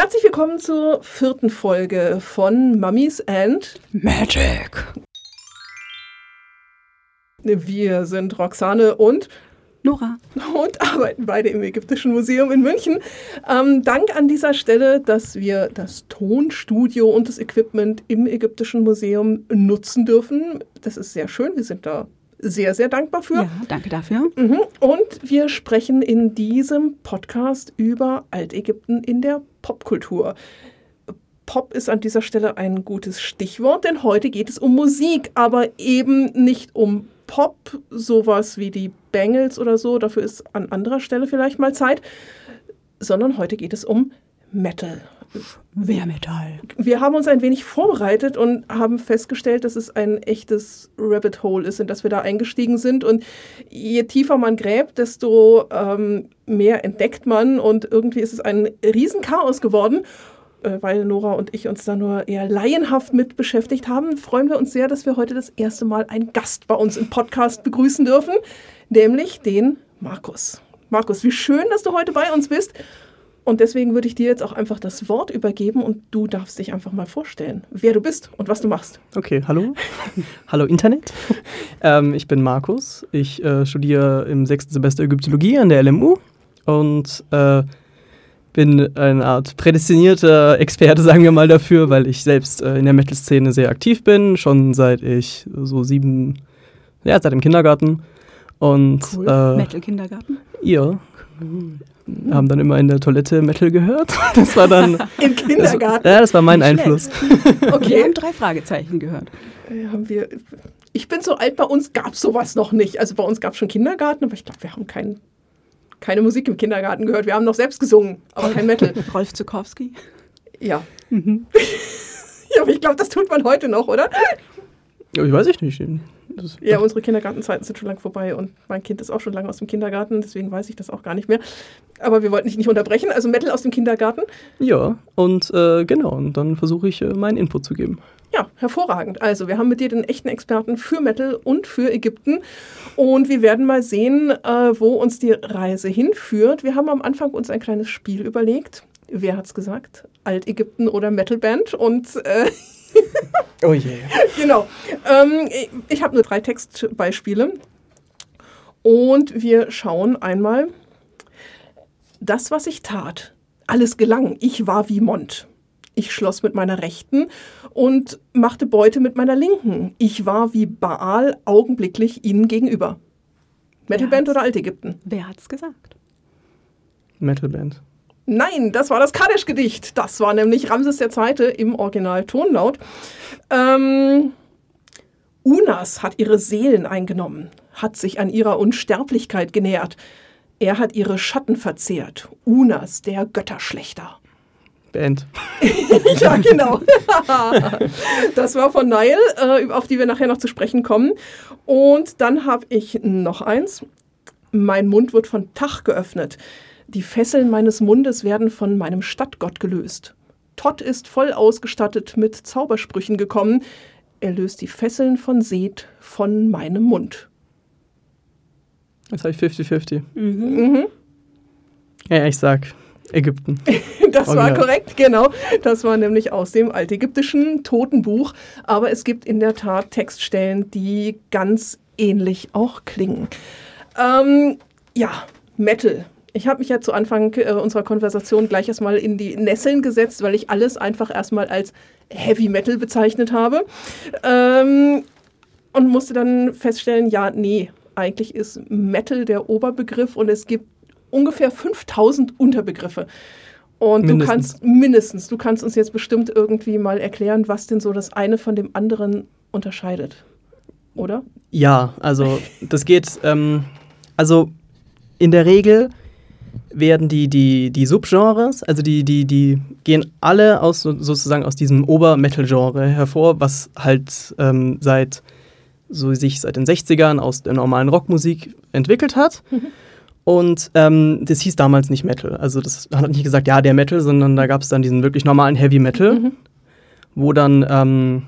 Herzlich willkommen zur vierten Folge von Mummies and Magic. Wir sind Roxane und Nora. Und arbeiten beide im Ägyptischen Museum in München. Ähm, Dank an dieser Stelle, dass wir das Tonstudio und das Equipment im Ägyptischen Museum nutzen dürfen. Das ist sehr schön. Wir sind da sehr, sehr dankbar für. Ja, danke dafür. Mhm. Und wir sprechen in diesem Podcast über Altägypten in der Popkultur. Pop ist an dieser Stelle ein gutes Stichwort, denn heute geht es um Musik, aber eben nicht um Pop, sowas wie die Bengals oder so, dafür ist an anderer Stelle vielleicht mal Zeit, sondern heute geht es um Metal. Wer Metall. Wir haben uns ein wenig vorbereitet und haben festgestellt, dass es ein echtes Rabbit Hole ist, in das wir da eingestiegen sind. Und je tiefer man gräbt, desto ähm, mehr entdeckt man. Und irgendwie ist es ein Riesenchaos geworden. Äh, weil Nora und ich uns da nur eher laienhaft mit beschäftigt haben, freuen wir uns sehr, dass wir heute das erste Mal einen Gast bei uns im Podcast begrüßen dürfen, nämlich den Markus. Markus, wie schön, dass du heute bei uns bist. Und deswegen würde ich dir jetzt auch einfach das Wort übergeben und du darfst dich einfach mal vorstellen, wer du bist und was du machst. Okay, hallo. hallo Internet. Ähm, ich bin Markus. Ich äh, studiere im sechsten Semester Ägyptologie an der LMU und äh, bin eine Art prädestinierter Experte, sagen wir mal dafür, weil ich selbst äh, in der Metal-Szene sehr aktiv bin, schon seit ich so sieben, ja, seit dem Kindergarten. Und cool. äh, Metal-Kindergarten? Ja. Wir haben dann immer in der Toilette Metal gehört. Das war dann. Im Kindergarten? Das, ja, das war mein Einfluss. okay. Wir haben drei Fragezeichen gehört. Ja, haben wir. Ich bin so alt, bei uns gab es sowas noch nicht. Also bei uns gab es schon Kindergarten, aber ich glaube, wir haben keinen keine Musik im Kindergarten gehört. Wir haben noch selbst gesungen, aber kein Metal. Rolf Zukowski? Ja. Mhm. ja, aber ich glaube, das tut man heute noch, oder? Ja, ich weiß ich nicht. Ja, unsere Kindergartenzeiten sind schon lange vorbei und mein Kind ist auch schon lange aus dem Kindergarten, deswegen weiß ich das auch gar nicht mehr. Aber wir wollten dich nicht unterbrechen, also Metal aus dem Kindergarten. Ja, und äh, genau, und dann versuche ich äh, meinen Input zu geben. Ja, hervorragend. Also, wir haben mit dir den echten Experten für Metal und für Ägypten. Und wir werden mal sehen, äh, wo uns die Reise hinführt. Wir haben am Anfang uns ein kleines Spiel überlegt. Wer hat's gesagt? Altägypten oder Metalband? Und äh, oh je. Genau. Ähm, ich, ich habe nur drei Textbeispiele. Und wir schauen einmal. Das, was ich tat, alles gelang. Ich war wie Mond. Ich schloss mit meiner rechten und machte Beute mit meiner linken. Ich war wie Baal augenblicklich ihnen gegenüber. Metalband oder Altägypten? Wer hat's gesagt? Metalband. Nein, das war das Kaddisch-Gedicht. Das war nämlich Ramses II. im Original Tonlaut. Ähm, Unas hat ihre Seelen eingenommen, hat sich an ihrer Unsterblichkeit genährt. Er hat ihre Schatten verzehrt. Unas, der Götterschlechter. Band. ja, genau. das war von Nile, äh, auf die wir nachher noch zu sprechen kommen. Und dann habe ich noch eins. Mein Mund wird von Tach geöffnet. Die Fesseln meines Mundes werden von meinem Stadtgott gelöst. Todd ist voll ausgestattet mit Zaubersprüchen gekommen. Er löst die Fesseln von Seth von meinem Mund. Jetzt habe ich 50-50. Mhm. Mhm. Ja, ich sag Ägypten. das Original. war korrekt, genau. Das war nämlich aus dem altägyptischen Totenbuch. Aber es gibt in der Tat Textstellen, die ganz ähnlich auch klingen. Ähm, ja, Metal. Ich habe mich ja zu Anfang äh, unserer Konversation gleich erstmal in die Nesseln gesetzt, weil ich alles einfach erstmal als Heavy Metal bezeichnet habe. Ähm, und musste dann feststellen, ja, nee, eigentlich ist Metal der Oberbegriff und es gibt ungefähr 5000 Unterbegriffe. Und mindestens. du kannst mindestens, du kannst uns jetzt bestimmt irgendwie mal erklären, was denn so das eine von dem anderen unterscheidet, oder? Ja, also das geht, ähm, also in der Regel werden die, die, die Subgenres, also die, die, die gehen alle aus sozusagen aus diesem Ober-Metal-Genre hervor, was halt ähm, seit so sich seit den 60ern aus der normalen Rockmusik entwickelt hat. Mhm. Und ähm, das hieß damals nicht Metal. Also das hat nicht gesagt, ja, der Metal, sondern da gab es dann diesen wirklich normalen Heavy Metal, mhm. wo dann, ähm,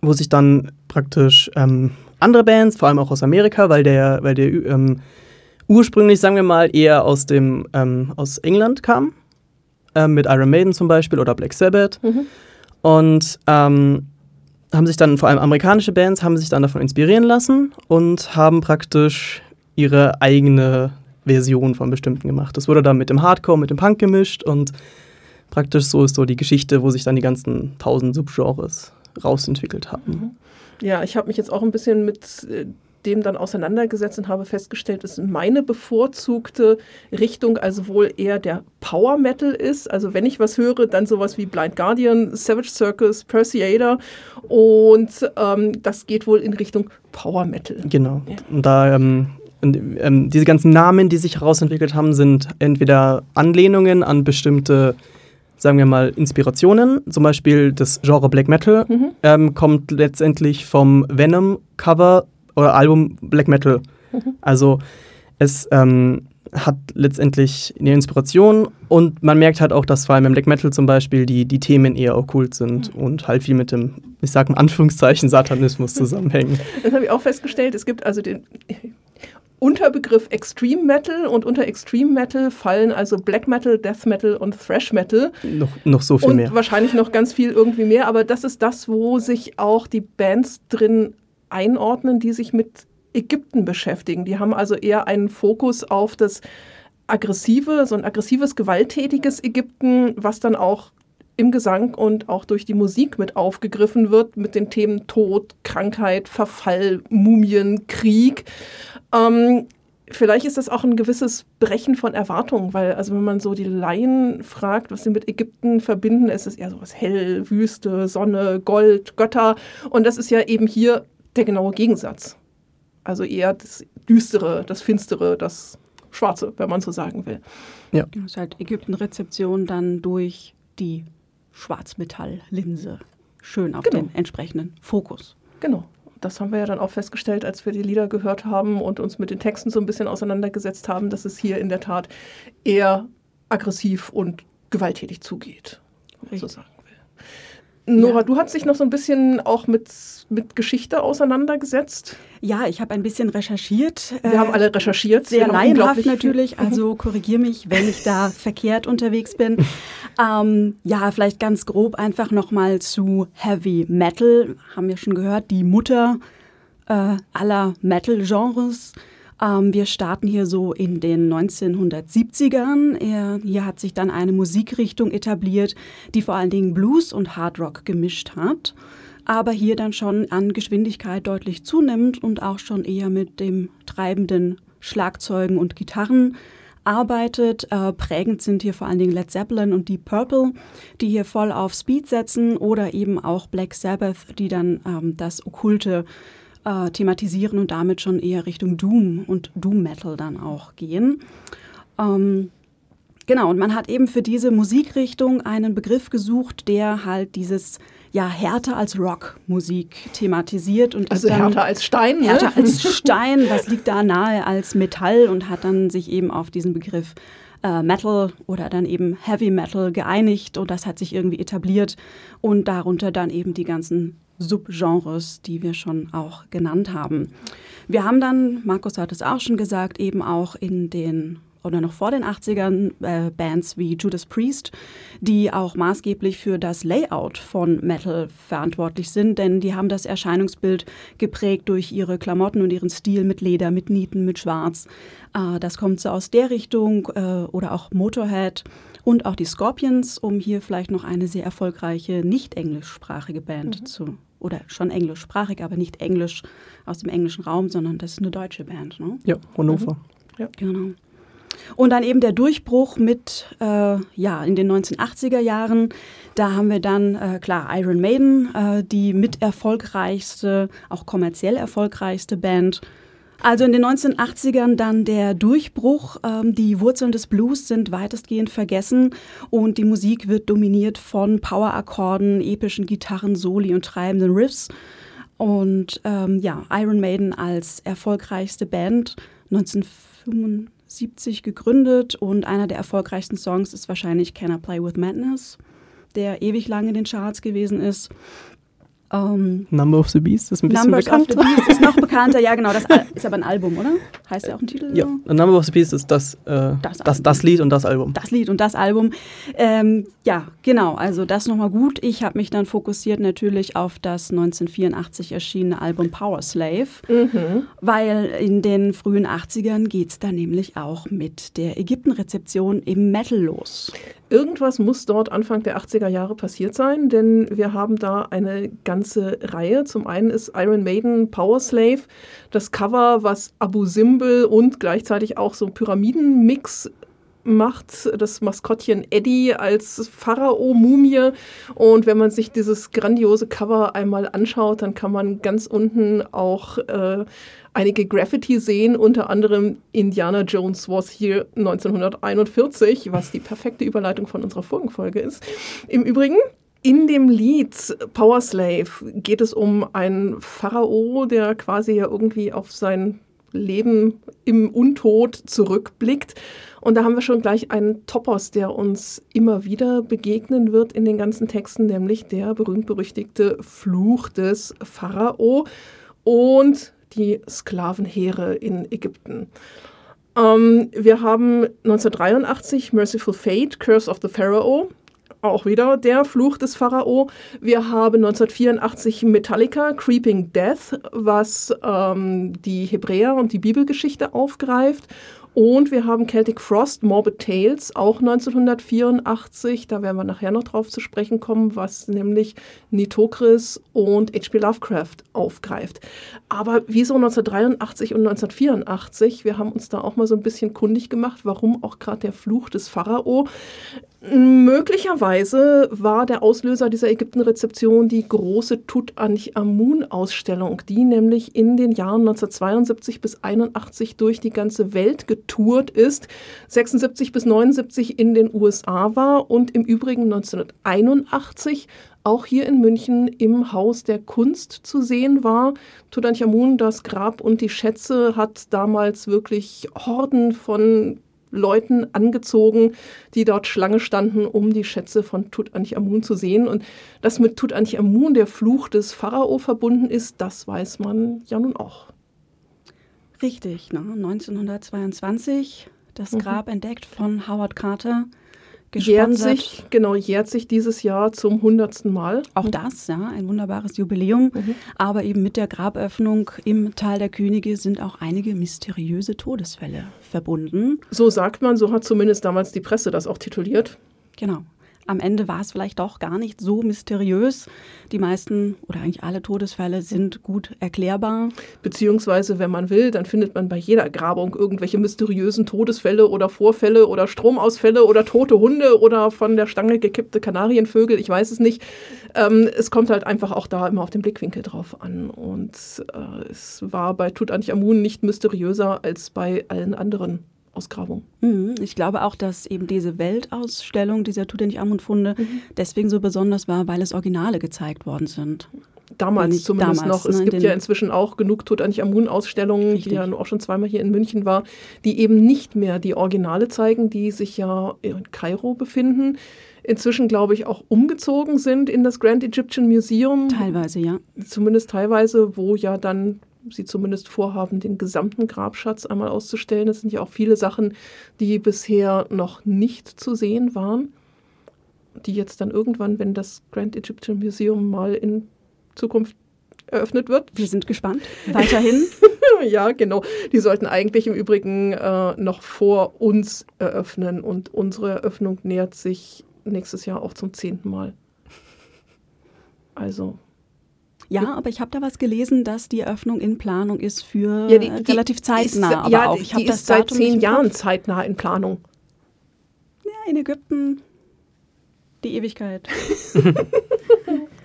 wo sich dann praktisch ähm, andere Bands, vor allem auch aus Amerika, weil der, weil der ähm, ursprünglich, sagen wir mal, eher aus dem, ähm, aus England kam. äh, mit Iron Maiden zum Beispiel oder Black Sabbath. Und ähm, haben sich dann, vor allem amerikanische Bands, haben sich dann davon inspirieren lassen und haben praktisch ihre eigene Version von bestimmten gemacht. Das wurde dann mit dem Hardcore, mit dem Punk gemischt und praktisch so ist so die Geschichte, wo sich dann die ganzen tausend Subgenres rausentwickelt haben. Ja, ich habe mich jetzt auch ein bisschen mit äh, dem dann auseinandergesetzt und habe festgestellt, dass meine bevorzugte Richtung also wohl eher der Power Metal ist. Also wenn ich was höre, dann sowas wie Blind Guardian, Savage Circus, Perseator und ähm, das geht wohl in Richtung Power Metal. Genau. Ja. Und da ähm, und, ähm, diese ganzen Namen, die sich herausentwickelt haben, sind entweder Anlehnungen an bestimmte, sagen wir mal, Inspirationen. Zum Beispiel das Genre Black Metal Mhm. ähm, kommt letztendlich vom Venom-Cover oder Album Black Metal. Mhm. Also es ähm, hat letztendlich eine Inspiration und man merkt halt auch, dass vor allem im Black Metal zum Beispiel die, die Themen eher okkult sind Mhm. und halt viel mit dem, ich sag mal Anführungszeichen, Satanismus zusammenhängen. Das habe ich auch festgestellt. Es gibt also den Unterbegriff Extreme Metal und unter Extreme Metal fallen also Black Metal, Death Metal und Thrash Metal. noch, noch so viel und mehr. wahrscheinlich noch ganz viel irgendwie mehr, aber das ist das, wo sich auch die Bands drin einordnen, die sich mit Ägypten beschäftigen. Die haben also eher einen Fokus auf das aggressive, so ein aggressives, gewalttätiges Ägypten, was dann auch im Gesang und auch durch die Musik mit aufgegriffen wird, mit den Themen Tod, Krankheit, Verfall, Mumien, Krieg. Ähm, vielleicht ist das auch ein gewisses Brechen von Erwartungen, weil, also wenn man so die Laien fragt, was sie mit Ägypten verbinden, ist es eher so was hell, Wüste, Sonne, Gold, Götter. Und das ist ja eben hier der genaue Gegensatz. Also eher das Düstere, das Finstere, das Schwarze, wenn man so sagen will. Das ist halt Ägypten-Rezeption dann durch die Schwarzmetalllinse. Schön auf Genau. den entsprechenden Fokus. Genau. Das haben wir ja dann auch festgestellt, als wir die Lieder gehört haben und uns mit den Texten so ein bisschen auseinandergesetzt haben, dass es hier in der Tat eher aggressiv und gewalttätig zugeht, wenn man so sagen will. Nora, Ja. du hast dich noch so ein bisschen auch mit, mit Geschichte auseinandergesetzt. Ja, ich habe ein bisschen recherchiert. Wir äh, haben alle recherchiert. Sehr laienhaft natürlich, also korrigier mich, wenn ich da verkehrt unterwegs bin. Ähm, ja, vielleicht ganz grob einfach nochmal zu Heavy Metal. Haben wir schon gehört, die Mutter äh, aller Metal-Genres. Ähm, wir starten hier so in den 1970ern. Er, hier hat sich dann eine Musikrichtung etabliert, die vor allen Dingen Blues und Hard Rock gemischt hat, aber hier dann schon an Geschwindigkeit deutlich zunimmt und auch schon eher mit dem treibenden Schlagzeugen und Gitarren arbeitet. Äh, prägend sind hier vor allen Dingen Led Zeppelin und Deep Purple, die hier voll auf Speed setzen oder eben auch Black Sabbath, die dann ähm, das Okkulte äh, thematisieren und damit schon eher Richtung Doom und Doom Metal dann auch gehen. Ähm, Genau, und man hat eben für diese Musikrichtung einen Begriff gesucht, der halt dieses ja härter als Rockmusik thematisiert und Also härter als Stein. Ne? härter als Stein, was liegt da nahe als Metall und hat dann sich eben auf diesen Begriff äh, Metal oder dann eben Heavy Metal geeinigt und das hat sich irgendwie etabliert und darunter dann eben die ganzen Subgenres, die wir schon auch genannt haben. Wir haben dann, Markus hat es auch schon gesagt, eben auch in den oder noch vor den 80ern äh, Bands wie Judas Priest, die auch maßgeblich für das Layout von Metal verantwortlich sind, denn die haben das Erscheinungsbild geprägt durch ihre Klamotten und ihren Stil mit Leder, mit Nieten, mit Schwarz. Äh, das kommt so aus der Richtung äh, oder auch Motorhead und auch die Scorpions, um hier vielleicht noch eine sehr erfolgreiche nicht englischsprachige Band zu oder schon englischsprachig, aber nicht englisch aus dem englischen Raum, sondern das ist eine deutsche Band. Ne? Ja, Hannover. Genau. Und dann eben der Durchbruch mit, äh, ja, in den 1980er Jahren. Da haben wir dann, äh, klar, Iron Maiden, äh, die mit erfolgreichste, auch kommerziell erfolgreichste Band. Also in den 1980ern dann der Durchbruch. Ähm, die Wurzeln des Blues sind weitestgehend vergessen und die Musik wird dominiert von Powerakkorden, epischen Gitarren, Soli und treibenden Riffs. Und ähm, ja, Iron Maiden als erfolgreichste Band 1975 gegründet und einer der erfolgreichsten Songs ist wahrscheinlich Can I Play with Madness, der ewig lang in den Charts gewesen ist. Ähm, Number of the Beast ist ein bisschen Numbers bekannt. of the Beast ist noch bekannter. Ja, genau. Das ist aber ein Album, oder? Heißt ja auch ein Titel? Ja, so? Number of the Beast ist das, äh, Das das, das, Album. Lied und das Album. das Lied und das Album. Ähm, ja, genau, also das nochmal gut. Ich habe mich dann fokussiert natürlich auf das 1984 erschienene Album Power Slave, weil in den frühen 80ern geht es dann nämlich auch mit der Ägypten-Rezeption im Metal los. Irgendwas muss dort Anfang der 80er Jahre passiert sein, denn wir haben da eine ganze Reihe. Zum einen ist Iron Maiden Power Slave, das Cover, was Abu Simbel und gleichzeitig auch so Pyramidenmix macht, das Maskottchen Eddie als Pharao-Mumie. Und wenn man sich dieses grandiose Cover einmal anschaut, dann kann man ganz unten auch äh, einige Graffiti sehen, unter anderem Indiana Jones was here 1941, was die perfekte Überleitung von unserer Folgenfolge ist. Im Übrigen, in dem Lied Power Slave geht es um einen Pharao, der quasi ja irgendwie auf sein Leben im Untod zurückblickt. Und da haben wir schon gleich einen Topos, der uns immer wieder begegnen wird in den ganzen Texten, nämlich der berühmt-berüchtigte Fluch des Pharao und die Sklavenheere in Ägypten. Ähm, wir haben 1983 Merciful Fate, Curse of the Pharaoh, auch wieder der Fluch des Pharao. Wir haben 1984 Metallica, Creeping Death, was ähm, die Hebräer und die Bibelgeschichte aufgreift. Und wir haben Celtic Frost, Morbid Tales, auch 1984. Da werden wir nachher noch drauf zu sprechen kommen, was nämlich Nitokris und H.P. Lovecraft aufgreift. Aber wieso 1983 und 1984? Wir haben uns da auch mal so ein bisschen kundig gemacht, warum auch gerade der Fluch des Pharao. Möglicherweise war der Auslöser dieser Ägypten-Rezeption die große Tutanchamun-Ausstellung, die nämlich in den Jahren 1972 bis 81 durch die ganze Welt getourt ist, 76 bis 79 in den USA war und im Übrigen 1981 auch hier in München im Haus der Kunst zu sehen war. Tutanchamun, das Grab und die Schätze, hat damals wirklich Horden von Leuten angezogen, die dort Schlange standen, um die Schätze von Tutanchamun zu sehen. Und dass mit Tutanchamun der Fluch des Pharao verbunden ist, das weiß man ja nun auch. Richtig, ne? 1922 das Grab entdeckt von Howard Carter. Jährt sich, genau, jährt sich dieses Jahr zum hundertsten Mal. Auch das, ja, ein wunderbares Jubiläum. Aber eben mit der Graböffnung im Tal der Könige sind auch einige mysteriöse Todesfälle verbunden. So sagt man, so hat zumindest damals die Presse das auch tituliert. Genau. Am Ende war es vielleicht doch gar nicht so mysteriös. Die meisten oder eigentlich alle Todesfälle sind gut erklärbar. Beziehungsweise, wenn man will, dann findet man bei jeder Grabung irgendwelche mysteriösen Todesfälle oder Vorfälle oder Stromausfälle oder tote Hunde oder von der Stange gekippte Kanarienvögel. Ich weiß es nicht. Ähm, es kommt halt einfach auch da immer auf den Blickwinkel drauf an. Und äh, es war bei Tutanchamun nicht mysteriöser als bei allen anderen Ausgrabungen. Mhm. Ich glaube auch, dass eben diese Weltausstellung dieser Tutanchamun-Funde deswegen so besonders war, weil es Originale gezeigt worden sind. Damals ich- zumindest damals, noch. Es ne, gibt ja inzwischen auch genug Tutanchamun-Ausstellungen, die ja auch schon zweimal hier in München war, die eben nicht mehr die Originale zeigen, die sich ja in Kairo befinden. Inzwischen, glaube ich, auch umgezogen sind in das Grand Egyptian Museum. Teilweise, ja. Zumindest teilweise, wo ja dann sie zumindest vorhaben, den gesamten Grabschatz einmal auszustellen. Das sind ja auch viele Sachen, die bisher noch nicht zu sehen waren, die jetzt dann irgendwann, wenn das Grand Egyptian Museum mal in Zukunft eröffnet wird. Wir sind gespannt. Weiterhin. ja, genau. Die sollten eigentlich im Übrigen äh, noch vor uns eröffnen und unsere Eröffnung nähert sich nächstes Jahr auch zum zehnten Mal. Also Ja, aber ich habe da was gelesen, dass die Eröffnung in Planung ist für Ja, die- die relativ zeitnah. Ist, aber ja, auch. Ich habe die das ist seit Datum zehn Jahren zeitnah in Planung. Ja, in Ägypten die Ewigkeit.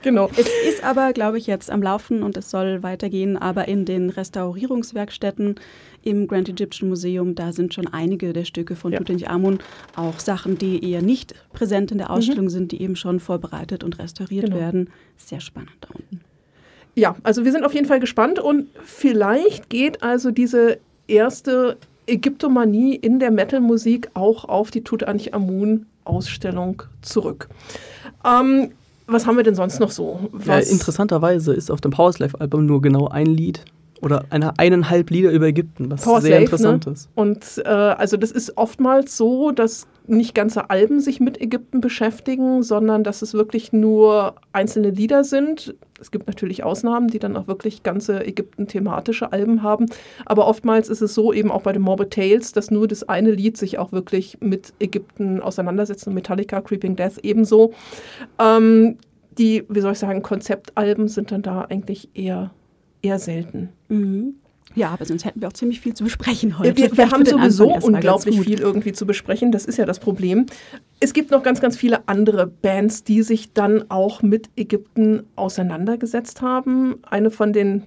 Genau. Es ist aber, glaube ich, jetzt am Laufen und es soll weitergehen. Aber in den Restaurierungswerkstätten im Grand Egyptian Museum, da sind schon einige der Stücke von Ja. Tutanchamun, auch Sachen, die eher nicht präsent in der Ausstellung sind, die eben schon vorbereitet und restauriert Genau. werden. Sehr spannend da unten. Ja, also wir sind auf jeden Fall gespannt und vielleicht geht also diese erste Ägyptomanie in der Metal-Musik auch auf die Tutanchamun-Ausstellung zurück. Ähm, was haben wir denn sonst noch so? Ja, interessanterweise ist auf dem Powerslave-Album nur genau ein Lied oder eine, eineinhalb Lieder über Ägypten, was Power sehr Slave, interessant ne? ist. Und äh, also das ist oftmals so, dass nicht ganze Alben sich mit Ägypten beschäftigen, sondern dass es wirklich nur einzelne Lieder sind. Es gibt natürlich Ausnahmen, die dann auch wirklich ganze Ägypten-thematische Alben haben. Aber oftmals ist es so, eben auch bei den Morbid Tales, dass nur das eine Lied sich auch wirklich mit Ägypten auseinandersetzt. Und Metallica, Creeping Death ebenso. Ähm, die, wie soll ich sagen, Konzeptalben sind dann da eigentlich eher, eher selten. Mhm. Ja, aber sonst hätten wir auch ziemlich viel zu besprechen heute. Wir, wir haben sowieso unglaublich viel irgendwie zu besprechen. Das ist ja das Problem. Es gibt noch ganz, ganz viele andere Bands, die sich dann auch mit Ägypten auseinandergesetzt haben. Eine von den,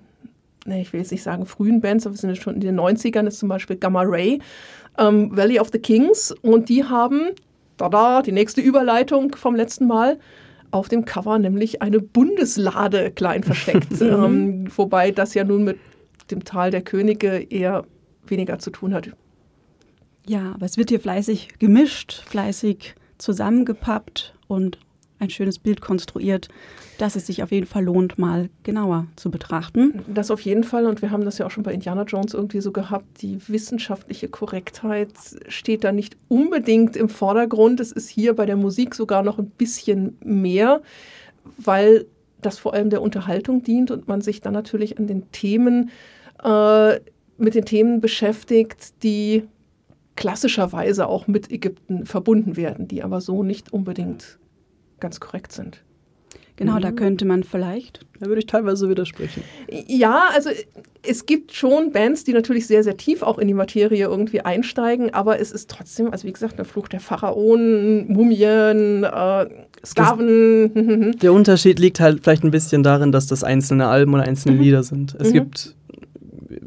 ne, ich will jetzt nicht sagen frühen Bands, aber wir sind ja schon in den 90ern, ist zum Beispiel Gamma Ray, ähm, Valley of the Kings. Und die haben, tada, die nächste Überleitung vom letzten Mal, auf dem Cover nämlich eine Bundeslade klein versteckt. ähm, wobei das ja nun mit dem Tal der Könige eher weniger zu tun hat. Ja, aber es wird hier fleißig gemischt, fleißig zusammengepappt und ein schönes Bild konstruiert, dass es sich auf jeden Fall lohnt, mal genauer zu betrachten. Das auf jeden Fall, und wir haben das ja auch schon bei Indiana Jones irgendwie so gehabt, die wissenschaftliche Korrektheit steht da nicht unbedingt im Vordergrund. Es ist hier bei der Musik sogar noch ein bisschen mehr, weil das vor allem der Unterhaltung dient und man sich dann natürlich an den Themen, äh, mit den Themen beschäftigt, die klassischerweise auch mit Ägypten verbunden werden, die aber so nicht unbedingt ganz korrekt sind. Genau, Mhm. da könnte man vielleicht. Da würde ich teilweise widersprechen. Ja, also es gibt schon Bands, die natürlich sehr, sehr tief auch in die Materie irgendwie einsteigen, aber es ist trotzdem, also wie gesagt, der Fluch der Pharaonen, Mumien, äh, Sklaven. Der Unterschied liegt halt vielleicht ein bisschen darin, dass das einzelne Alben oder einzelne Mhm. Lieder sind. Es Mhm. gibt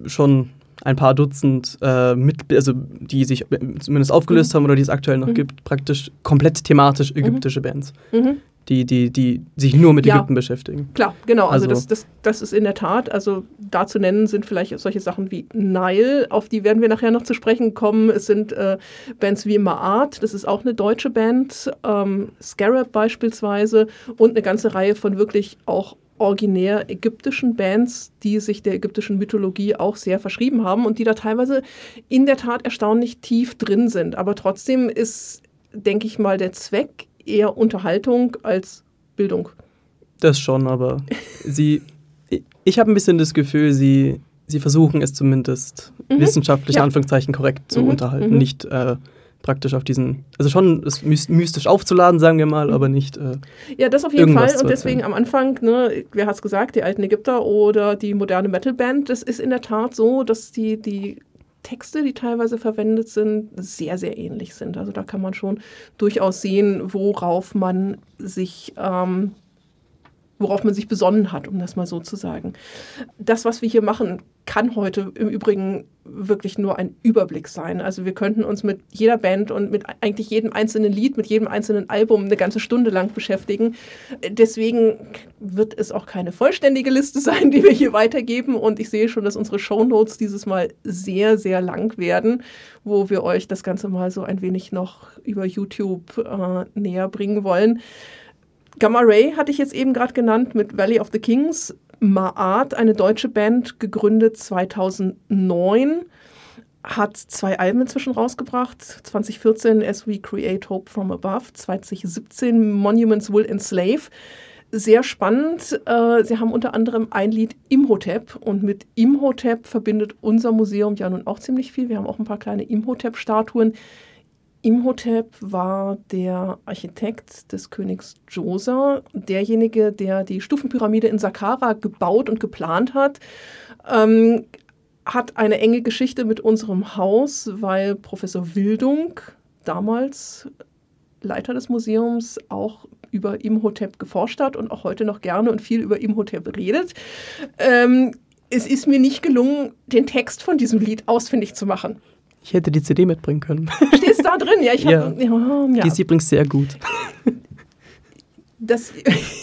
schon ein paar Dutzend, äh, mit, also die sich zumindest aufgelöst haben oder die es aktuell noch Mhm. gibt, praktisch komplett thematisch ägyptische Bands, mhm. die, die, die sich nur mit Ja. Ägypten beschäftigen. Klar, genau. Also, Also- das, das, das ist in der Tat, also da zu nennen sind vielleicht solche Sachen wie Nile, auf die werden wir nachher noch zu sprechen kommen. Es sind äh, Bands wie Maat, das ist auch eine deutsche Band, ähm, Scarab beispielsweise und eine ganze Reihe von wirklich auch originär ägyptischen Bands, die sich der ägyptischen Mythologie auch sehr verschrieben haben und die da teilweise in der Tat erstaunlich tief drin sind. Aber trotzdem ist, denke ich mal, der Zweck eher Unterhaltung als Bildung. Das schon, aber sie, ich habe ein bisschen das Gefühl, sie, sie versuchen es zumindest Mhm. wissenschaftlich, Ja. Anführungszeichen, korrekt zu Mhm, unterhalten. mhm. Nicht äh, praktisch auf diesen, also schon mys- mystisch aufzuladen, sagen wir mal, aber nicht. Äh, Ja, das auf jeden Fall. Und deswegen am Anfang, ne, wer hat es gesagt, die alten Ägypter oder die moderne Metalband, das ist in der Tat so, dass die, die Texte, die teilweise verwendet sind, sehr, sehr ähnlich sind. Also da kann man schon durchaus sehen, worauf man sich, ähm, worauf man sich besonnen hat, um das mal so zu sagen. Das, was wir hier machen, kann heute im Übrigen wirklich nur ein Überblick sein. Also wir könnten uns mit jeder Band und mit eigentlich jedem einzelnen Lied, mit jedem einzelnen Album eine ganze Stunde lang beschäftigen. Deswegen wird es auch keine vollständige Liste sein, die wir hier weitergeben. Und ich sehe schon, dass unsere Shownotes dieses Mal sehr, sehr lang werden, wo wir euch das Ganze mal so ein wenig noch über YouTube äh, näher bringen wollen. Gamma Ray hatte ich jetzt eben gerade genannt mit Valley of the Kings. Maat, eine deutsche Band, gegründet 2009, hat zwei Alben inzwischen rausgebracht. 2014 As We Create Hope from Above, 2017 Monuments Will Enslave. Sehr spannend. Äh, Sie haben unter anderem ein Lied Imhotep und mit Imhotep verbindet unser Museum ja nun auch ziemlich viel. Wir haben auch ein paar kleine Imhotep-Statuen. Imhotep war der Architekt des Königs Djoser, derjenige, der die Stufenpyramide in Saqqara gebaut und geplant hat. Ähm, hat eine enge Geschichte mit unserem Haus, weil Professor Wildung, damals Leiter des Museums, auch über Imhotep geforscht hat und auch heute noch gerne und viel über Imhotep redet. Ähm, es ist mir nicht gelungen, den Text von diesem Lied ausfindig zu machen. ich hätte die CD mitbringen können. Steht es da drin? Ja, ich habe. Ja. Die ist übrigens sehr gut. das,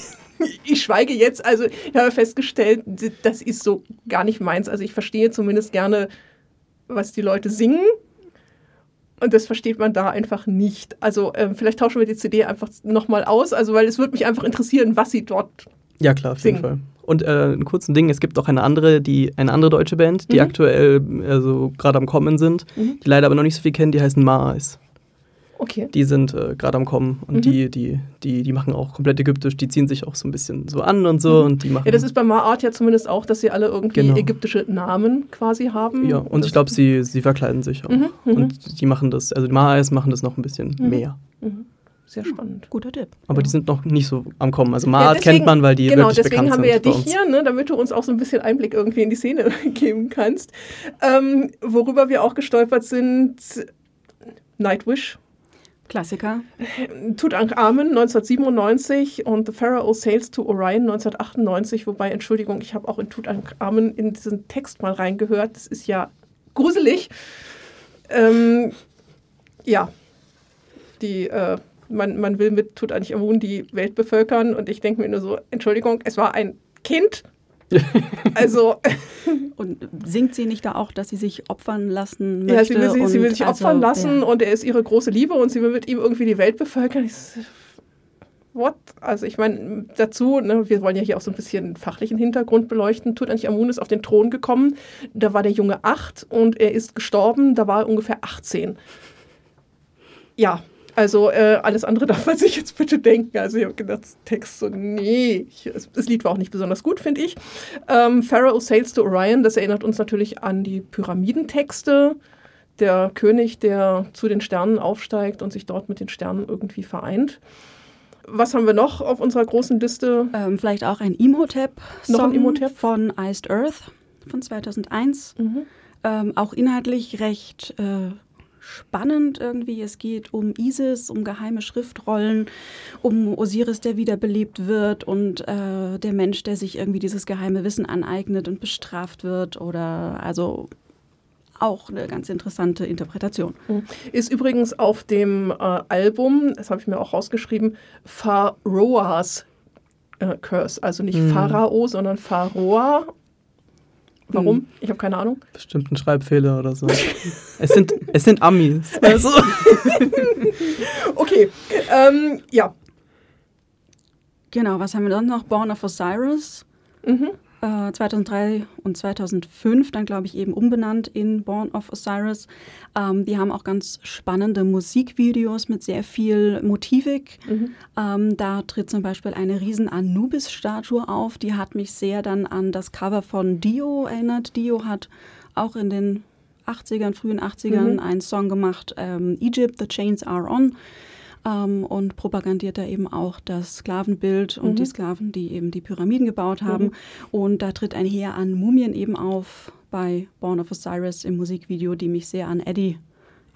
ich schweige jetzt, also ich habe festgestellt, das ist so gar nicht meins. Also ich verstehe zumindest gerne, was die Leute singen. Und das versteht man da einfach nicht. Also ähm, vielleicht tauschen wir die CD einfach nochmal aus, also weil es würde mich einfach interessieren, was sie dort. Ja, klar, auf Singen. jeden Fall. Und äh, einen kurzen Ding, es gibt auch eine andere, die, eine andere deutsche Band, die Mhm. aktuell also gerade am Kommen sind, Mhm. die leider aber noch nicht so viel kennen, die heißen Maas. Okay. Die sind äh, gerade am Kommen und Mhm. die, die, die, die machen auch komplett ägyptisch, die ziehen sich auch so ein bisschen so an und so Mhm. und die machen. Ja, das ist bei Maart ja zumindest auch, dass sie alle irgendwie Genau. ägyptische Namen quasi haben. ja, und Das- ich glaube, sie, sie verkleiden sich auch. Mhm, mhm. Und die machen das, also die Maas machen das noch ein bisschen Mhm. mehr. Mhm. Sehr spannend. Guter Tipp. Aber Ja. die sind noch nicht so am Kommen. Also Ja, Maat deswegen- kennt man, weil die genau, wirklich deswegen bekannt haben wir ja sind dich hier, ne, damit du uns auch so ein bisschen Einblick irgendwie in die Szene geben kannst. Ähm, worüber wir auch gestolpert sind, Nightwish, Klassiker. Tutanchamen 1997 und The Pharaoh Sails to Orion 1998. Wobei, Entschuldigung, ich habe auch in Tutanchamen in diesen Text mal reingehört. Das ist ja gruselig. Ähm, ja, die, äh, man, man will mit Tutanchamun die Welt bevölkern und ich denke mir nur so, Entschuldigung, es war ein Kind. Also, Und singt sie nicht da auch, dass sie sich opfern lassen möchte? ja, sie will, sie, sie will und sich also, opfern lassen ja. und er ist ihre große Liebe und sie will mit ihm irgendwie die Welt bevölkern. Ich, so, what? Also ich meine, dazu, ne, wir wollen ja hier auch so ein bisschen fachlichen Hintergrund beleuchten. Tutanchamun ist auf den Thron gekommen, da war der Junge acht und er ist gestorben, da war er ungefähr 18. Ja, also äh, alles andere darf man sich jetzt bitte denken. Also ich habe gedacht, Text so, nee, ich, es- das Lied war auch nicht besonders gut, finde ich. Ähm, Pharaoh Sails to Orion, das erinnert uns natürlich an die Pyramidentexte. Der König, der zu den Sternen aufsteigt und sich dort mit den Sternen irgendwie vereint. Was haben wir noch auf unserer großen Liste? Ähm, vielleicht auch ein Imhotep-Song Imhotep? von Iced Earth von 2001. Mhm. Ähm, auch inhaltlich recht äh, spannend irgendwie. Es geht um Isis, um geheime Schriftrollen, um Osiris, der wiederbelebt wird und äh, der Mensch, der sich irgendwie dieses geheime Wissen aneignet und bestraft wird. Oder also auch eine ganz interessante Interpretation. Ist übrigens auf dem äh, Album, das habe ich mir auch rausgeschrieben, Pharaohs äh, Curse. Also nicht Mhm. Pharao, sondern Pharaoh. Warum? Mhm. Ich habe keine Ahnung. Bestimmt ein Schreibfehler oder so. es, sind, es sind Amis. Also. Okay, ähm, ja. Genau, was haben wir dann noch? Born of Osiris. Mhm. Äh, 2003 und 2005 dann, glaube ich, eben umbenannt in Born of Osiris. Ähm, die haben auch ganz spannende Musikvideos mit sehr viel Motivik. Mhm. Ähm, da tritt zum Beispiel eine riesen Anubis-Statue auf. Die hat mich sehr dann an das Cover von Dio erinnert. Dio hat auch in den 80ern, frühen 80ern Mhm. einen Song gemacht, ähm, Egypt, The Chains Are On. Ähm, und propagandiert da eben auch das Sklavenbild und Mhm. die Sklaven, die eben die Pyramiden gebaut haben. Mhm. Und da tritt ein Heer an Mumien eben auf bei Born of Osiris im Musikvideo, die mich sehr an Eddie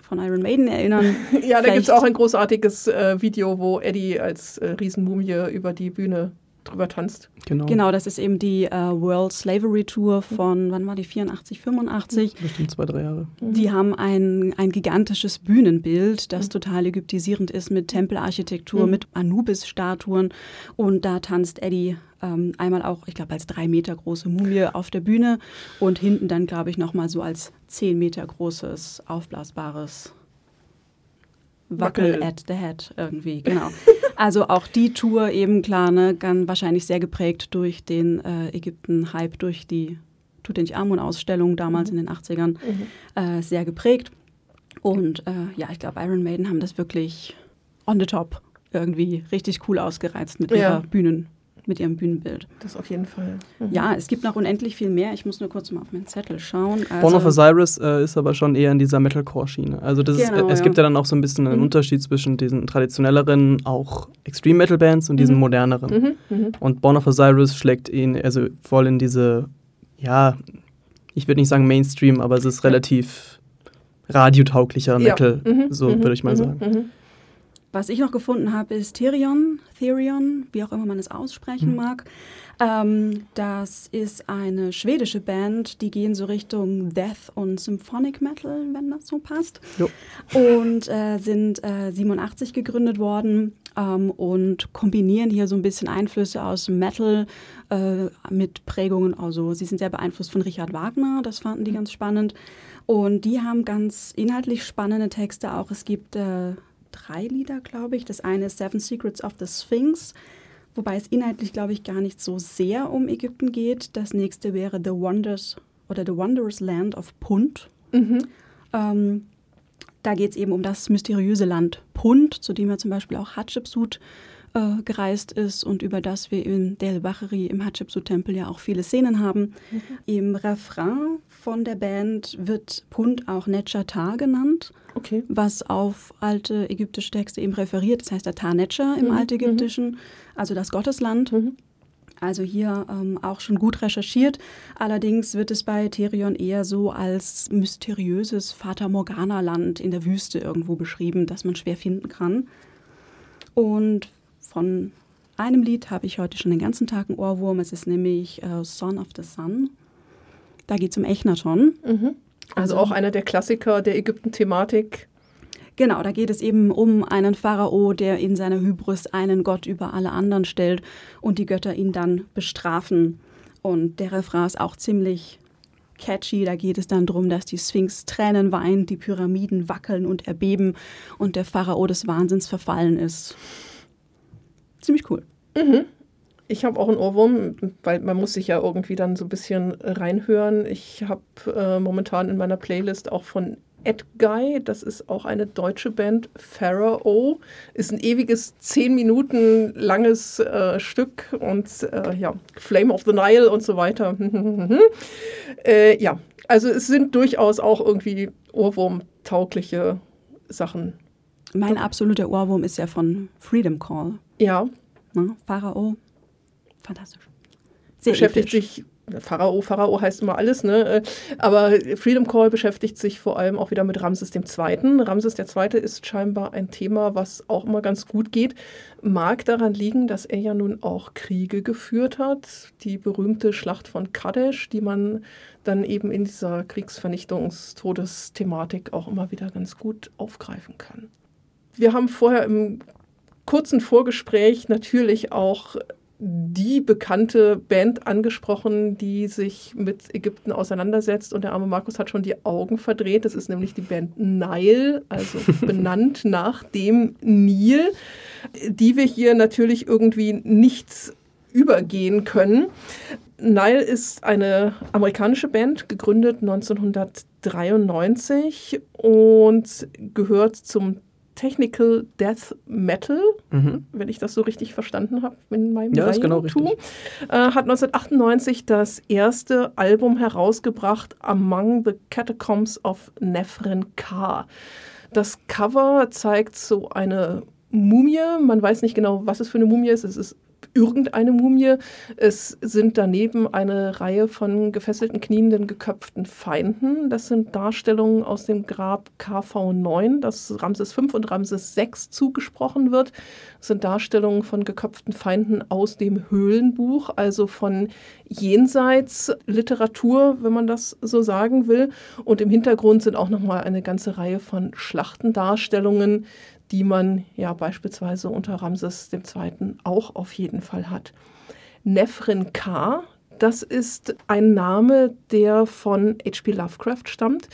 von Iron Maiden erinnern. Ja, da gibt es auch ein großartiges äh, Video, wo Eddie als äh, Riesenmumie über die Bühne drüber tanzt. Genau. Genau, das ist eben die äh, World Slavery Tour von, wann war die, 84, 85. Bestimmt zwei, drei Jahre. Die haben ein, ein gigantisches Bühnenbild, das total ägyptisierend ist mit Tempelarchitektur, Mhm. mit Anubis-Statuen. Und da tanzt Eddie ähm, einmal auch, ich glaube, als drei Meter große Mumie auf der Bühne und hinten dann, glaube ich, nochmal so als zehn Meter großes, aufblasbares Wackel at the Head irgendwie, genau. Also auch die Tour eben klar, ne, ganz wahrscheinlich sehr geprägt durch den äh, Ägypten-Hype, durch die Tutanchamun-Ausstellung damals in den 80ern, äh, sehr geprägt. Und äh, ja, ich glaube, Iron Maiden haben das wirklich on the top irgendwie richtig cool ausgereizt mit Ja. ihrer Mit ihrem Bühnenbild. Das auf jeden Fall. Mhm. Ja, es gibt noch unendlich viel mehr. Ich muss nur kurz mal auf meinen Zettel schauen. Born of Also- Osiris äh, ist aber schon eher in dieser Metalcore-Schiene. Also das ist, Genau, äh, es ja. gibt ja dann auch so ein bisschen einen Mhm. Unterschied zwischen diesen traditionelleren, auch Extreme-Metal-Bands und diesen Mhm. moderneren. Mhm. Mhm. Und Born of Osiris schlägt ihn also voll in diese, ja, ich würde nicht sagen Mainstream, aber es ist relativ radiotauglicher Ja. Metal, Mhm. so würde ich mal Mhm. sagen. Mhm. Was ich noch gefunden habe, ist Therion, Therion, wie auch immer man es aussprechen Mhm. mag. Ähm, das ist eine schwedische Band, die gehen so Richtung Death und Symphonic Metal, wenn das so passt. Jo. Und äh, sind äh, 87 gegründet worden. ähm, und kombinieren hier so ein bisschen Einflüsse aus Metal äh, mit Prägungen. Also sie sind sehr beeinflusst von Richard Wagner, das fanden die ganz spannend. Und die haben ganz inhaltlich spannende Texte auch. Es gibt äh, drei Lieder, glaube ich. Das eine ist Seven Secrets of the Sphinx, wobei es inhaltlich, glaube ich, gar nicht so sehr um Ägypten geht. Das nächste wäre The Wonders oder The Wondrous Land of Punt. Mhm. Ähm, da geht es eben um das mysteriöse Land Punt, zu dem ja zum Beispiel auch Hatschepsut äh, gereist ist und über das wir in Del Bahri im Hatschepsut-Tempel ja auch viele Szenen haben. Mhm. Im Refrain von der Band wird Punt auch Netchatar genannt, okay. was auf alte ägyptische Texte eben referiert. Das heißt Atar Netscha im mhm. Altägyptischen, mhm. also das Gottesland. Mhm. Also hier ähm, auch schon gut recherchiert. Allerdings wird es bei Therion eher so als mysteriöses Fata Morgana-Land in der Wüste irgendwo beschrieben, das man schwer finden kann. Und von einem Lied habe ich heute schon den ganzen Tag einen Ohrwurm. Es ist nämlich äh, Son of the Sun. Da geht es um Echnaton. Mhm. Also, also auch einer der Klassiker der Ägypten-Thematik. Genau, da geht es eben um einen Pharao, der in seiner Hybris einen Gott über alle anderen stellt und die Götter ihn dann bestrafen. Und der Refrain ist auch ziemlich catchy. Da geht es dann darum, dass die Sphinx Tränen weint, die Pyramiden wackeln und erbeben und der Pharao des Wahnsinns verfallen ist. Ziemlich cool. Mhm. Ich habe auch einen Ohrwurm, weil man muss sich ja irgendwie dann so ein bisschen reinhören. Ich habe äh, momentan in meiner Playlist auch von Edguy, das ist auch eine deutsche Band, Pharaoh, ist ein ewiges zehn Minuten langes äh, Stück und äh, ja, Flame of the Nile und so weiter. äh, ja, also es sind durchaus auch irgendwie Ohrwurm-taugliche Sachen. Mein absoluter Ohrwurm ist ja von Freedom Call. Ja. Ne? Pharao, fantastisch. Sehr beschäftigt episch. sich Pharao, Pharao heißt immer alles, ne? Aber Freedom Call beschäftigt sich vor allem auch wieder mit Ramses II. Ramses II. ist scheinbar ein Thema, was auch immer ganz gut geht. Mag daran liegen, dass er ja nun auch Kriege geführt hat. Die berühmte Schlacht von Kadesh, die man dann eben in dieser Kriegsvernichtungstodesthematik auch immer wieder ganz gut aufgreifen kann. Wir haben vorher im kurzen Vorgespräch natürlich auch die bekannte Band angesprochen, die sich mit Ägypten auseinandersetzt. Und der arme Markus hat schon die Augen verdreht. Das ist nämlich die Band Nile, also benannt nach dem Nil, die wir hier natürlich irgendwie nicht übergehen können. Nile ist eine amerikanische Band, gegründet 1993 und gehört zum Technical Death Metal, mhm. wenn ich das so richtig verstanden habe in meinem Ja, ist genau richtig. Äh, hat 1998 das erste Album herausgebracht, Among the Catacombs of Nefren K. Das Cover zeigt so eine Mumie. Man weiß nicht genau, was es für eine Mumie ist. Es ist irgendeine Mumie. Es sind daneben eine Reihe von gefesselten, knienden, geköpften Feinden. Das sind Darstellungen aus dem Grab KV9, das Ramses V und Ramses VI zugesprochen wird. Sind Darstellungen von geköpften Feinden aus dem Höhlenbuch, also von Jenseitsliteratur, wenn man das so sagen will. Und im Hintergrund sind auch nochmal eine ganze Reihe von Schlachtendarstellungen, die man ja beispielsweise unter Ramses II. auch auf jeden Fall hat. Nefrin K., das ist ein Name, der von H.P. Lovecraft stammt.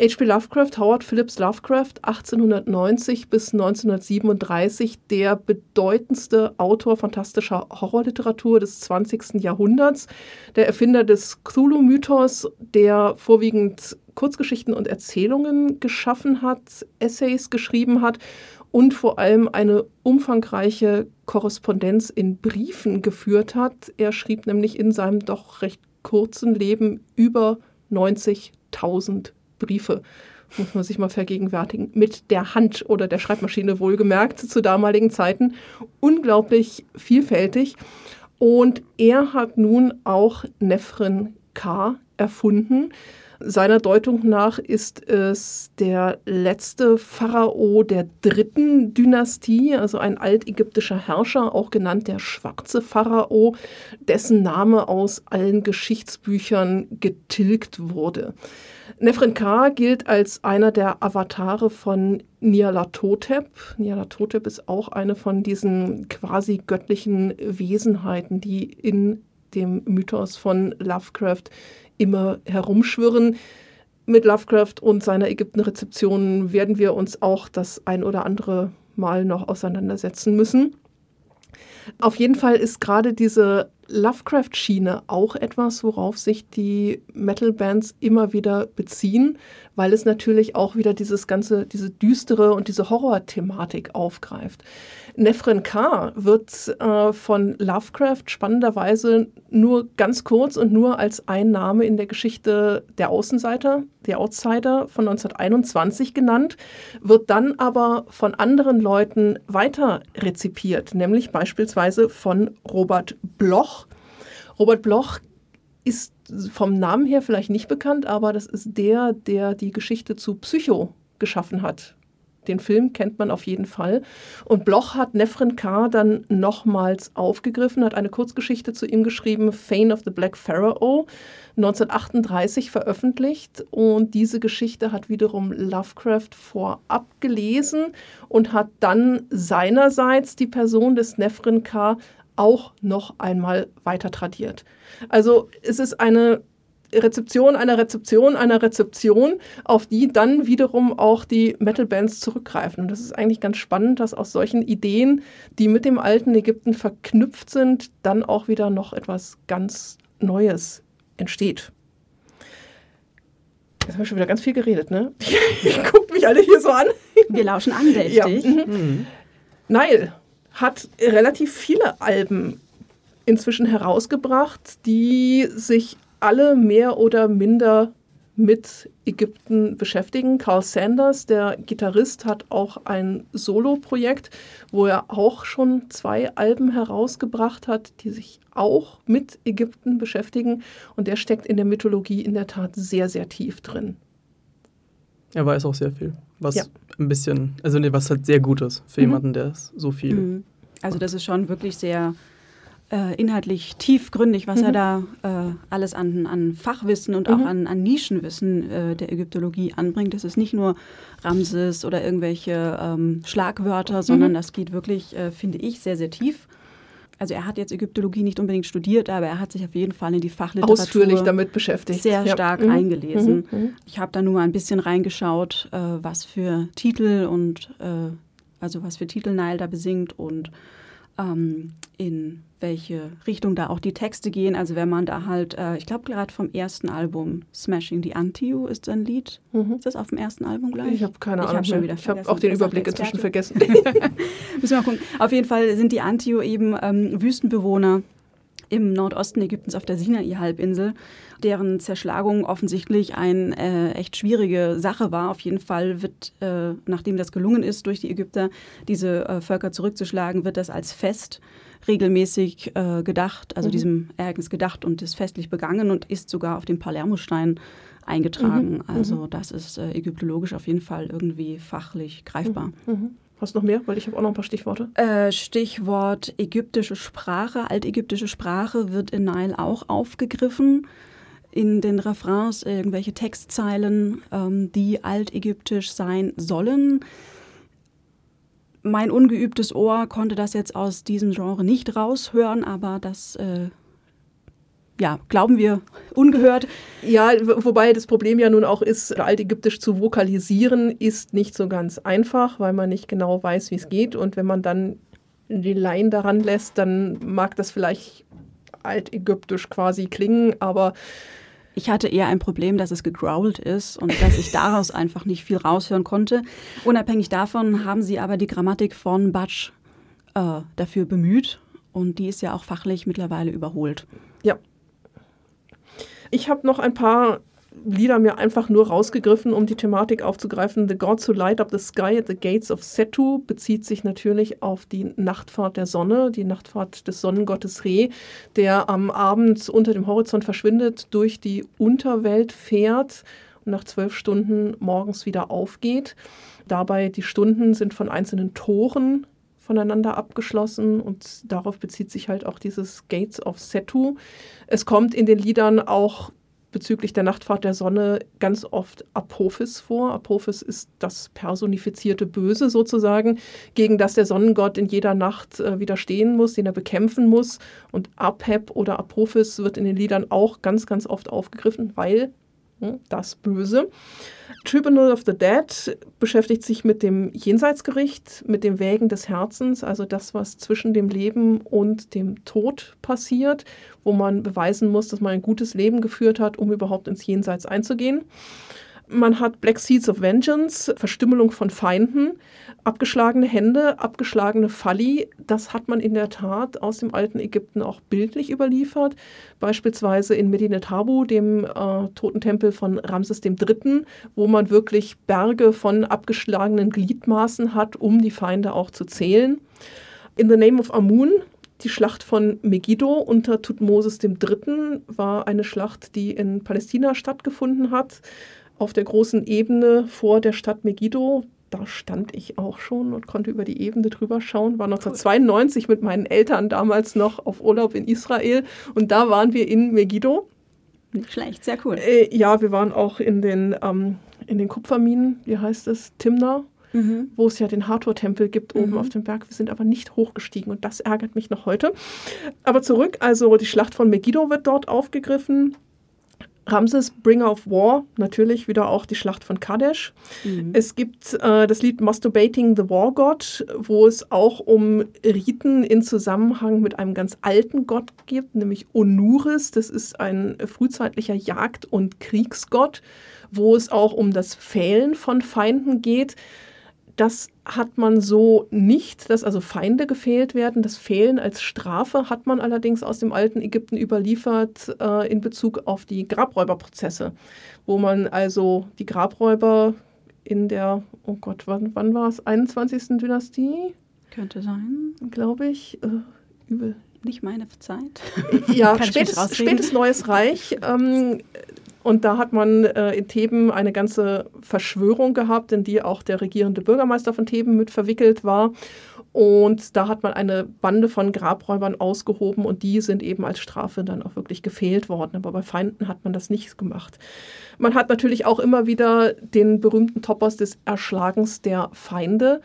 H.P. Lovecraft, Howard Phillips Lovecraft, 1890 bis 1937 der bedeutendste Autor fantastischer Horrorliteratur des 20. Jahrhunderts, der Erfinder des Cthulhu-Mythos, der vorwiegend Kurzgeschichten und Erzählungen geschaffen hat, Essays geschrieben hat und vor allem eine umfangreiche Korrespondenz in Briefen geführt hat. Er schrieb nämlich in seinem doch recht kurzen Leben über 90.000 Briefe. Muss man sich mal vergegenwärtigen. Mit der Hand oder der Schreibmaschine wohlgemerkt zu damaligen Zeiten. Unglaublich vielfältig. Und er hat nun auch Nefren K. erfunden Seiner Deutung nach ist es der letzte Pharao der dritten Dynastie, also ein altägyptischer Herrscher, auch genannt der schwarze Pharao, dessen Name aus allen Geschichtsbüchern getilgt wurde. Nefrenka gilt als einer der Avatare von Nyarlathotep. Nyarlathotep ist auch eine von diesen quasi göttlichen Wesenheiten, die in dem Mythos von Lovecraft immer herumschwirren. Mit Lovecraft und seiner Ägyptenrezeption werden wir uns auch das ein oder andere Mal noch auseinandersetzen müssen. Auf jeden Fall ist gerade diese Lovecraft-Schiene auch etwas, worauf sich die Metal-Bands immer wieder beziehen, weil es natürlich auch wieder dieses ganze, diese düstere und diese Horror-Thematik aufgreift. Nefren K. wird äh, von Lovecraft spannenderweise nur ganz kurz und nur als ein Name in der Geschichte der Außenseiter, der Outsider von 1921 genannt, wird dann aber von anderen Leuten weiter rezipiert, nämlich beispielsweise von Robert Bloch. Robert Bloch ist vom Namen her vielleicht nicht bekannt, aber das ist der, der die Geschichte zu Psycho geschaffen hat. Den Film kennt man auf jeden Fall. Und Bloch hat Nefren K. dann nochmals aufgegriffen, hat eine Kurzgeschichte zu ihm geschrieben, Fane of the Black Pharaoh, 1938 veröffentlicht. Und diese Geschichte hat wiederum Lovecraft vorab gelesen und hat dann seinerseits die Person des Nefren K. auch noch einmal weiter tradiert. Also es ist eine Rezeption einer Rezeption einer Rezeption, auf die dann wiederum auch die Metal-Bands zurückgreifen. Und das ist eigentlich ganz spannend, dass aus solchen Ideen, die mit dem alten Ägypten verknüpft sind, dann auch wieder noch etwas ganz Neues entsteht. Jetzt habe ich schon wieder ganz viel geredet, ne? Guckt mich alle hier so an. Wir lauschen andächtig. Ja. Mhm. Nile hat relativ viele Alben inzwischen herausgebracht, die sich alle mehr oder minder mit Ägypten beschäftigen. Carl Sanders, der Gitarrist, hat auch ein Solo-Projekt, wo er auch schon zwei Alben herausgebracht hat, die sich auch mit Ägypten beschäftigen. Und der steckt in der Mythologie in der Tat sehr, sehr tief drin. Er weiß auch sehr viel. Was ja. ein bisschen, also nee, was halt sehr gut ist für mhm. jemanden, der so viel. Mhm. Also das ist schon wirklich sehr äh, inhaltlich tiefgründig, was mhm. er da äh, alles an, an Fachwissen und mhm. auch an, an Nischenwissen äh, der Ägyptologie anbringt. Das ist nicht nur Ramses oder irgendwelche ähm, Schlagwörter, sondern mhm. das geht wirklich, äh, finde ich, sehr, sehr tief. Also er hat jetzt Ägyptologie nicht unbedingt studiert, aber er hat sich auf jeden Fall in die Fachliteratur ausführlich damit beschäftigt, sehr ja. stark mhm. eingelesen. Mhm. mhm. Ich habe da nur ein bisschen reingeschaut, äh, was für Titel und äh, also was für Titel Nile da besingt und ähm, in welche Richtung da auch die Texte gehen. Also wenn man da halt, äh, ich glaube gerade vom ersten Album Smashing the Antiu ist ein Lied. Mhm. Ist das auf dem ersten Album gleich? Ich habe keine Ahnung. Ich habe hab auch den Überblick inzwischen vergessen. Müssen wir mal gucken. Auf jeden Fall sind die Antiu eben ähm, Wüstenbewohner im Nordosten Ägyptens auf der Sinai-Halbinsel, deren Zerschlagung offensichtlich eine äh, echt schwierige Sache war. Auf jeden Fall wird, äh, nachdem das gelungen ist, durch die Ägypter diese äh, Völker zurückzuschlagen, wird das als Fest regelmäßig äh, gedacht, also mhm. diesem Ereignis gedacht und ist festlich begangen und ist sogar auf dem Palermo-Stein eingetragen. Mhm. Also mhm. das ist äh, ägyptologisch auf jeden Fall irgendwie fachlich greifbar. Mhm. Hast du noch mehr? Weil ich habe auch noch ein paar Stichworte. Äh, Stichwort ägyptische Sprache, altägyptische Sprache wird in Nile auch aufgegriffen. In den Refrains irgendwelche Textzeilen, ähm, die altägyptisch sein sollen. Mein ungeübtes Ohr konnte das jetzt aus diesem Genre nicht raushören, aber das äh, ja, glauben wir, ungehört. Ja, wobei das Problem ja nun auch ist, altägyptisch zu vokalisieren ist nicht so ganz einfach, weil man nicht genau weiß, wie es geht. Und wenn man dann die Laien daran lässt, dann mag das vielleicht altägyptisch quasi klingen, aber ich hatte eher ein Problem, dass es gegrowlt ist und dass ich daraus einfach nicht viel raushören konnte. Unabhängig davon haben sie aber die Grammatik von Batsch äh, dafür bemüht und die ist ja auch fachlich mittlerweile überholt. Ja, ich habe noch ein paar Lieder mir einfach nur rausgegriffen, um die Thematik aufzugreifen. The Gods Who Light Up the Sky at the Gates of Setu bezieht sich natürlich auf die Nachtfahrt der Sonne, die Nachtfahrt des Sonnengottes Re, der am Abend unter dem Horizont verschwindet, durch die Unterwelt fährt und nach zwölf Stunden morgens wieder aufgeht. Dabei die Stunden sind von einzelnen Toren voneinander abgeschlossen und darauf bezieht sich halt auch dieses Gates of Setu. Es kommt in den Liedern auch bezüglich der Nachtfahrt der Sonne ganz oft Apophis vor. Apophis ist das personifizierte Böse sozusagen, gegen das der Sonnengott in jeder Nacht äh, widerstehen muss, den er bekämpfen muss. Und Apheb oder Apophis wird in den Liedern auch ganz, ganz oft aufgegriffen, weil das Böse. Tribunal of the Dead beschäftigt sich mit dem Jenseitsgericht, mit dem Wägen des Herzens, also das, was zwischen dem Leben und dem Tod passiert, wo man beweisen muss, dass man ein gutes Leben geführt hat, um überhaupt ins Jenseits einzugehen. Man hat Black Seeds of Vengeance, Verstümmelung von Feinden, abgeschlagene Hände, abgeschlagene Falli. Das hat man in der Tat aus dem alten Ägypten auch bildlich überliefert. Beispielsweise in Medinet Habu, dem äh, Totentempel von Ramses III., wo man wirklich Berge von abgeschlagenen Gliedmaßen hat, um die Feinde auch zu zählen. In the Name of Amun, die Schlacht von Megiddo unter Tutmosis III. war eine Schlacht, die in Palästina stattgefunden hat auf der großen Ebene vor der Stadt Megiddo. Da stand ich auch schon und konnte über die Ebene drüber schauen. War 1992 mit meinen Eltern damals noch auf Urlaub in Israel und da waren wir in Megiddo. Nicht schlecht, sehr cool. Äh, ja, wir waren auch in den, ähm, in den Kupferminen, wie heißt es, Timna, mhm. wo es ja den Hathor-Tempel gibt oben mhm. auf dem Berg. Wir sind aber nicht hochgestiegen und das ärgert mich noch heute. Aber zurück, also die Schlacht von Megiddo wird dort aufgegriffen. Ramses Bringer of War, natürlich wieder auch die Schlacht von Kadesh. Mhm. Es gibt äh, das Lied Masturbating the War God, wo es auch um Riten in Zusammenhang mit einem ganz alten Gott gibt, nämlich Onuris. Das ist ein frühzeitlicher Jagd- und Kriegsgott, wo es auch um das Fehlen von Feinden geht. Das hat man so nicht, dass also Feinde gefehlt werden. Das Fehlen als Strafe hat man allerdings aus dem alten Ägypten überliefert äh, in Bezug auf die Grabräuberprozesse, wo man also die Grabräuber in der, oh Gott, wann, wann war es, 21. Dynastie? Könnte sein. Glaube ich. Äh, übel. Nicht meine Zeit. Ja, spätes, spätes Neues Reich. Ähm, und da hat man äh, in Theben eine ganze Verschwörung gehabt, in die auch der regierende Bürgermeister von Theben mit verwickelt war. Und da hat man eine Bande von Grabräubern ausgehoben und die sind eben als Strafe dann auch wirklich gefehlt worden. Aber bei Feinden hat man das nicht gemacht. Man hat natürlich auch immer wieder den berühmten Topos des Erschlagens der Feinde.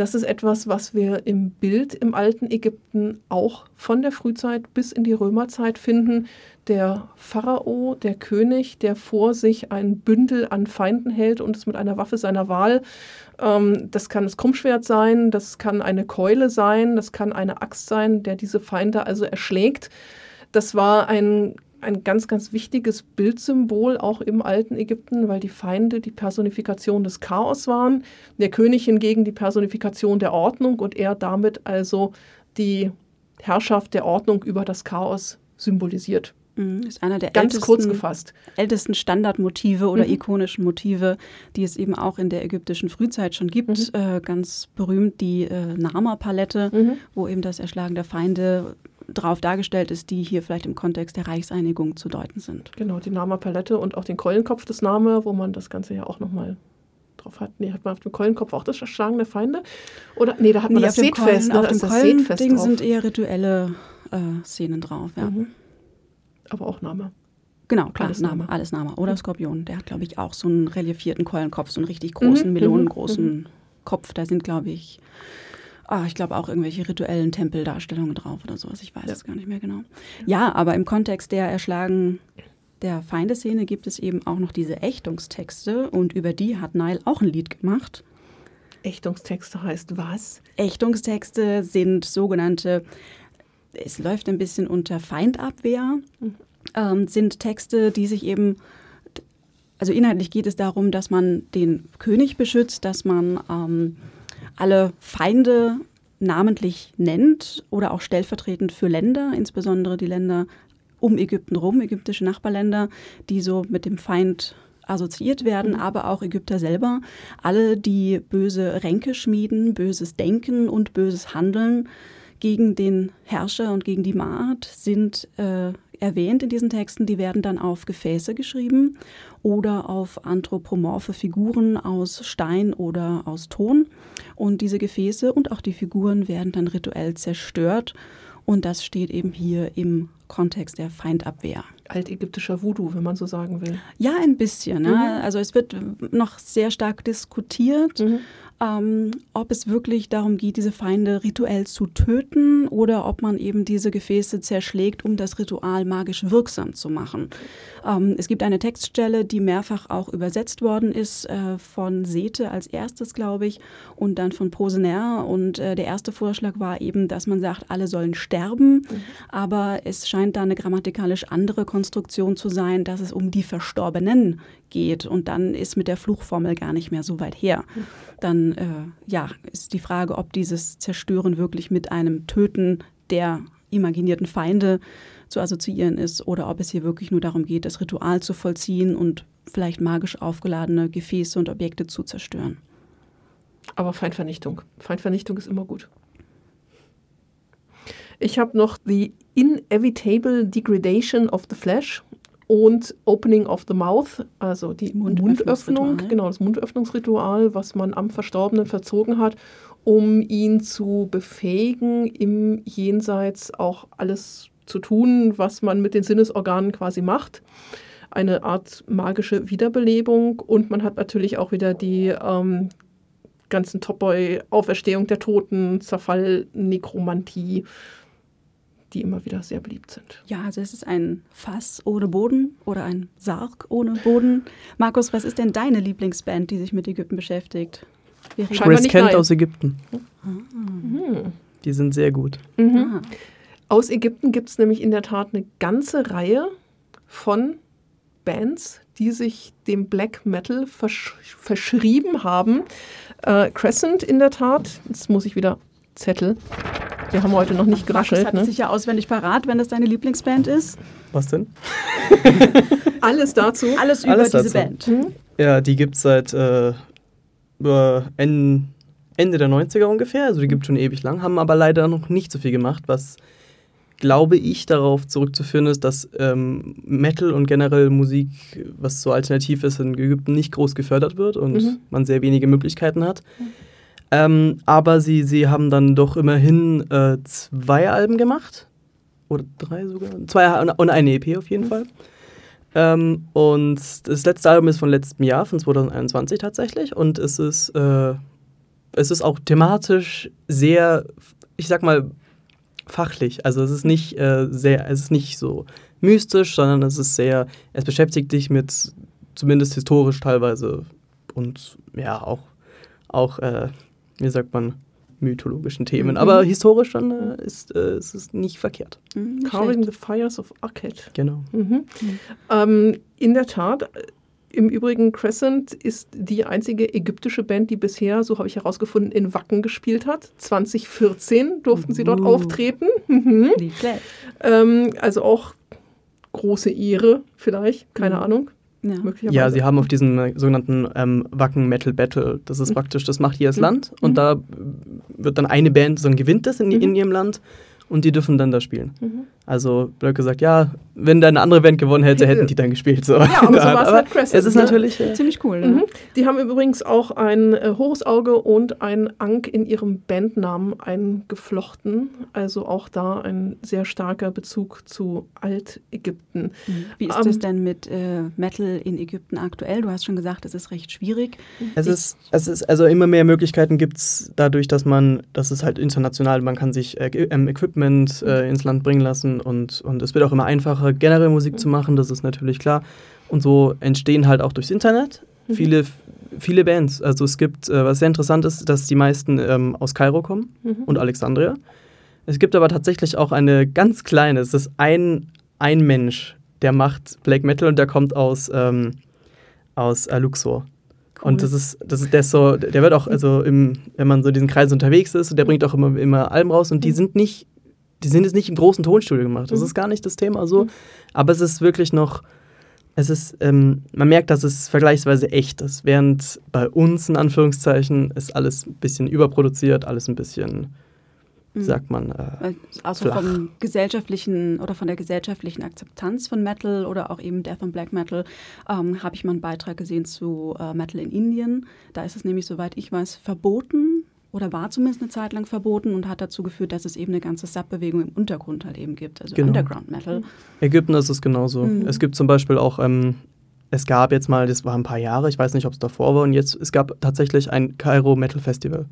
Das ist etwas, was wir im Bild im alten Ägypten auch von der Frühzeit bis in die Römerzeit finden. Der Pharao, der König, der vor sich ein Bündel an Feinden hält und es mit einer Waffe seiner Wahl, ähm, das kann das Krummschwert sein, das kann eine Keule sein, das kann eine Axt sein, der diese Feinde also erschlägt. Das war ein ein ganz, ganz wichtiges Bildsymbol auch im alten Ägypten, weil die Feinde die Personifikation des Chaos waren, der König hingegen die Personifikation der Ordnung und er damit also die Herrschaft der Ordnung über das Chaos symbolisiert. Mhm, ist einer der Ganz kurz gefasst. ältesten Standardmotive oder mhm. ikonischen Motive, die es eben auch in der ägyptischen Frühzeit schon gibt. Mhm. Äh, ganz berühmt die äh, Nama-Palette, mhm. wo eben das Erschlagen der Feinde drauf dargestellt ist, die hier vielleicht im Kontext der Reichseinigung zu deuten sind. Genau, die Nama-Palette und auch den Keulenkopf des Name, wo man das Ganze ja auch nochmal drauf hat. Nee, hat man auf dem Keulenkopf auch das Erschlagen der Feinde? Oder, nee, da hat man nee, das Seetfest. Keulen, ne? Auf dem Keulending sind eher rituelle äh, Szenen drauf, ja. Mhm. Aber auch Name. Genau, klar, alles Name. Alles Name. Oder mhm. Skorpion, der hat, glaube ich, auch so einen reliefierten Keulenkopf, so einen richtig großen, mhm. melonengroßen mhm. Kopf. Da sind, glaube ich, ah, ich glaube auch irgendwelche rituellen Tempeldarstellungen drauf oder sowas. Ich weiß ja. es gar nicht mehr genau. Ja, aber im Kontext der Erschlagen der Feindeszene gibt es eben auch noch diese Ächtungstexte und über die hat Nile auch ein Lied gemacht. Ächtungstexte heißt was? Ächtungstexte sind sogenannte, es läuft ein bisschen unter Feindabwehr, mhm. ähm, sind Texte, die sich eben, also inhaltlich geht es darum, dass man den König beschützt, dass man ähm, alle Feinde namentlich nennt oder auch stellvertretend für Länder, insbesondere die Länder um Ägypten rum, ägyptische Nachbarländer, die so mit dem Feind assoziiert werden, mhm. aber auch Ägypter selber. Alle, die böse Ränke schmieden, böses Denken und böses Handeln gegen den Herrscher und gegen die Maat, sind äh, erwähnt in diesen Texten. Die werden dann auf Gefäße geschrieben oder auf anthropomorphe Figuren aus Stein oder aus Ton. Und diese Gefäße und auch die Figuren werden dann rituell zerstört. Und das steht eben hier im Kontext der Feindabwehr. Altägyptischer Voodoo, wenn man so sagen will. Ja, ein bisschen. Ne? Mhm. Also es wird noch sehr stark diskutiert. Mhm ähm, ob es wirklich darum geht, diese Feinde rituell zu töten oder ob man eben diese Gefäße zerschlägt, um das Ritual magisch wirksam zu machen. Ähm, es gibt eine Textstelle, die mehrfach auch übersetzt worden ist, äh, von Sete als erstes, glaube ich, und dann von Posener. Und äh, der erste Vorschlag war eben, dass man sagt, alle sollen sterben, mhm. aber es scheint da eine grammatikalisch andere Konstruktion zu sein, dass es um die Verstorbenen geht. Und dann ist mit der Fluchformel gar nicht mehr so weit her. Dann äh, ja, ist die Frage, ob dieses Zerstören wirklich mit einem Töten der imaginierten Feinde zu assoziieren ist oder ob es hier wirklich nur darum geht, das Ritual zu vollziehen und vielleicht magisch aufgeladene Gefäße und Objekte zu zerstören. Aber Feindvernichtung. Feindvernichtung ist immer gut. Ich habe noch The Inevitable Degradation of the Flesh und Opening of the Mouth, also die Mundöffnung, genau das Mundöffnungsritual, was man am Verstorbenen verzogen hat, um ihn zu befähigen, im Jenseits auch alles zu tun, was man mit den Sinnesorganen quasi macht. Eine Art magische Wiederbelebung und man hat natürlich auch wieder die ähm, ganzen Topboy-Auferstehung der Toten, Zerfall, Nekromantie die immer wieder sehr beliebt sind. Ja, also es ist ein Fass ohne Boden oder ein Sarg ohne Boden. Markus, was ist denn deine Lieblingsband, die sich mit Ägypten beschäftigt? Chris Kent aus Ägypten. Ah. Mhm. Die sind sehr gut. Mhm. Ah. Aus Ägypten gibt es nämlich in der Tat eine ganze Reihe von Bands, die sich dem Black Metal versch verschrieben haben. Äh, Crescent in der Tat, jetzt muss ich wieder Zettel. Wir haben heute noch nicht geraschelt. Das hat ne? sich ja auswendig parat, wenn das deine Lieblingsband ist. Was denn? Alles dazu. Alles über Alles diese Band. Hm? Ja, die gibt es seit äh, Ende, Ende der 90er ungefähr. Also die gibt es schon ewig lang, haben aber leider noch nicht so viel gemacht, was glaube ich darauf zurückzuführen ist, dass ähm, Metal und generell Musik, was so alternativ ist, in Ägypten nicht groß gefördert wird und mhm. man sehr wenige Möglichkeiten hat. Mhm. Ähm, aber sie, sie haben dann doch immerhin äh, zwei Alben gemacht. Oder drei sogar. Zwei und eine EP auf jeden. Fall. Ähm, und das letzte Album ist von letztem Jahr, von 2021 tatsächlich. Und es ist, äh, es ist auch thematisch sehr, ich sag mal, fachlich. Also es ist nicht äh, sehr, es ist nicht so mystisch, sondern es ist sehr, es beschäftigt sich mit zumindest historisch teilweise und ja auch, auch äh, wie sagt man, mythologischen Themen. Mhm. Aber historisch dann äh, ist, äh, ist es nicht verkehrt. Mhm, Carving the Fires of Arcade. Genau. Mhm. mhm. Ähm, in der Tat, äh, im Übrigen, Crescent ist die einzige ägyptische Band, die bisher, so habe ich herausgefunden, in Wacken gespielt hat. 2014 durften sie dort uh. auftreten. Mhm. Ähm, also auch große Ehre vielleicht, keine mhm. Ahnung. Ja. ja, sie haben auf diesem äh, sogenannten ähm, Wacken Metal Battle, das ist mhm. praktisch, das macht jedes mhm. Land und mhm. da wird dann eine Band, so gewinnt das in, mhm. in ihrem Land und die dürfen dann da spielen. Also Blöcke gesagt, ja, wenn da eine andere Band gewonnen hätte, hätten die dann gespielt. So. Ja, aber so war es halt Crescent. Es ist ne? natürlich äh, ziemlich cool. Ne? Mhm. Die haben übrigens auch ein äh, hohes Auge und ein Ank in ihrem Bandnamen eingeflochten. Also auch da ein sehr starker Bezug zu Altägypten. Mhm. Wie ist ähm, das denn mit äh, Metal in Ägypten aktuell? Du hast schon gesagt, es ist recht schwierig. Es ist, es ist also immer mehr Möglichkeiten gibt es dadurch, dass man, das ist halt international, man kann sich äh, ähm, Equipment äh, ins Land bringen lassen und, und es wird auch immer einfacher, generell Musik zu machen, das ist natürlich klar. Und so entstehen halt auch durchs Internet mhm. viele, viele Bands. Also es gibt, äh, was sehr interessant ist, dass die meisten ähm, aus Kairo kommen mhm. und Alexandria. Es gibt aber tatsächlich auch eine ganz kleine, es ist ein, ein Mensch, der macht Black Metal und der kommt aus, ähm, aus äh, Luxor. Cool. Und das ist, das ist der so, der wird auch, also im, wenn man so in diesen Kreisen unterwegs ist, der bringt auch immer, immer Alben raus und die mhm. sind nicht die sind jetzt nicht im großen Tonstudio gemacht. Das Mhm. ist gar nicht das Thema so. Aber es ist wirklich noch, es ist, ähm, man merkt, dass es vergleichsweise echt ist. Während bei uns, in Anführungszeichen, ist alles ein bisschen überproduziert, alles ein bisschen, wie Mhm. sagt man, äh, Äh, Also Flach. vom gesellschaftlichen oder von der gesellschaftlichen Akzeptanz von Metal oder auch eben Death und Black Metal ähm, habe ich mal einen Beitrag gesehen zu äh, Metal in Indien. Da ist es nämlich, soweit ich weiß, verboten oder war zumindest eine Zeit lang verboten und hat dazu geführt, dass es eben eine ganze Subbewegung im Untergrund halt eben gibt, also Genau. Underground Metal. Ägypten ist es genauso. Mhm. Es gibt zum Beispiel auch, ähm, es gab jetzt mal, das war ein paar Jahre, ich weiß nicht, ob es davor war, und jetzt, es gab tatsächlich ein Kairo Metal Festival,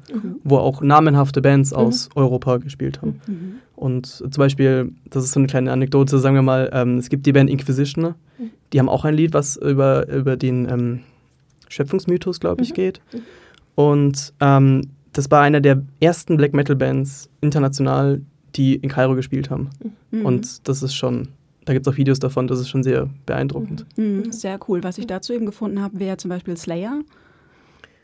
wo auch namenhafte Bands aus Europa gespielt haben. Mhm. Und zum Beispiel, das ist so eine kleine Anekdote, sagen wir mal, ähm, es gibt die Band Inquisition, die haben auch ein Lied, was über, über den ähm, Schöpfungsmythos, glaube ich, geht. Und ähm, das war einer der ersten Black Metal Bands international, die in Kairo gespielt haben. Mhm. Und das ist schon, da gibt es auch Videos davon, das ist schon sehr beeindruckend. Mhm, sehr cool. Was ich dazu eben gefunden habe, wäre zum Beispiel Slayer.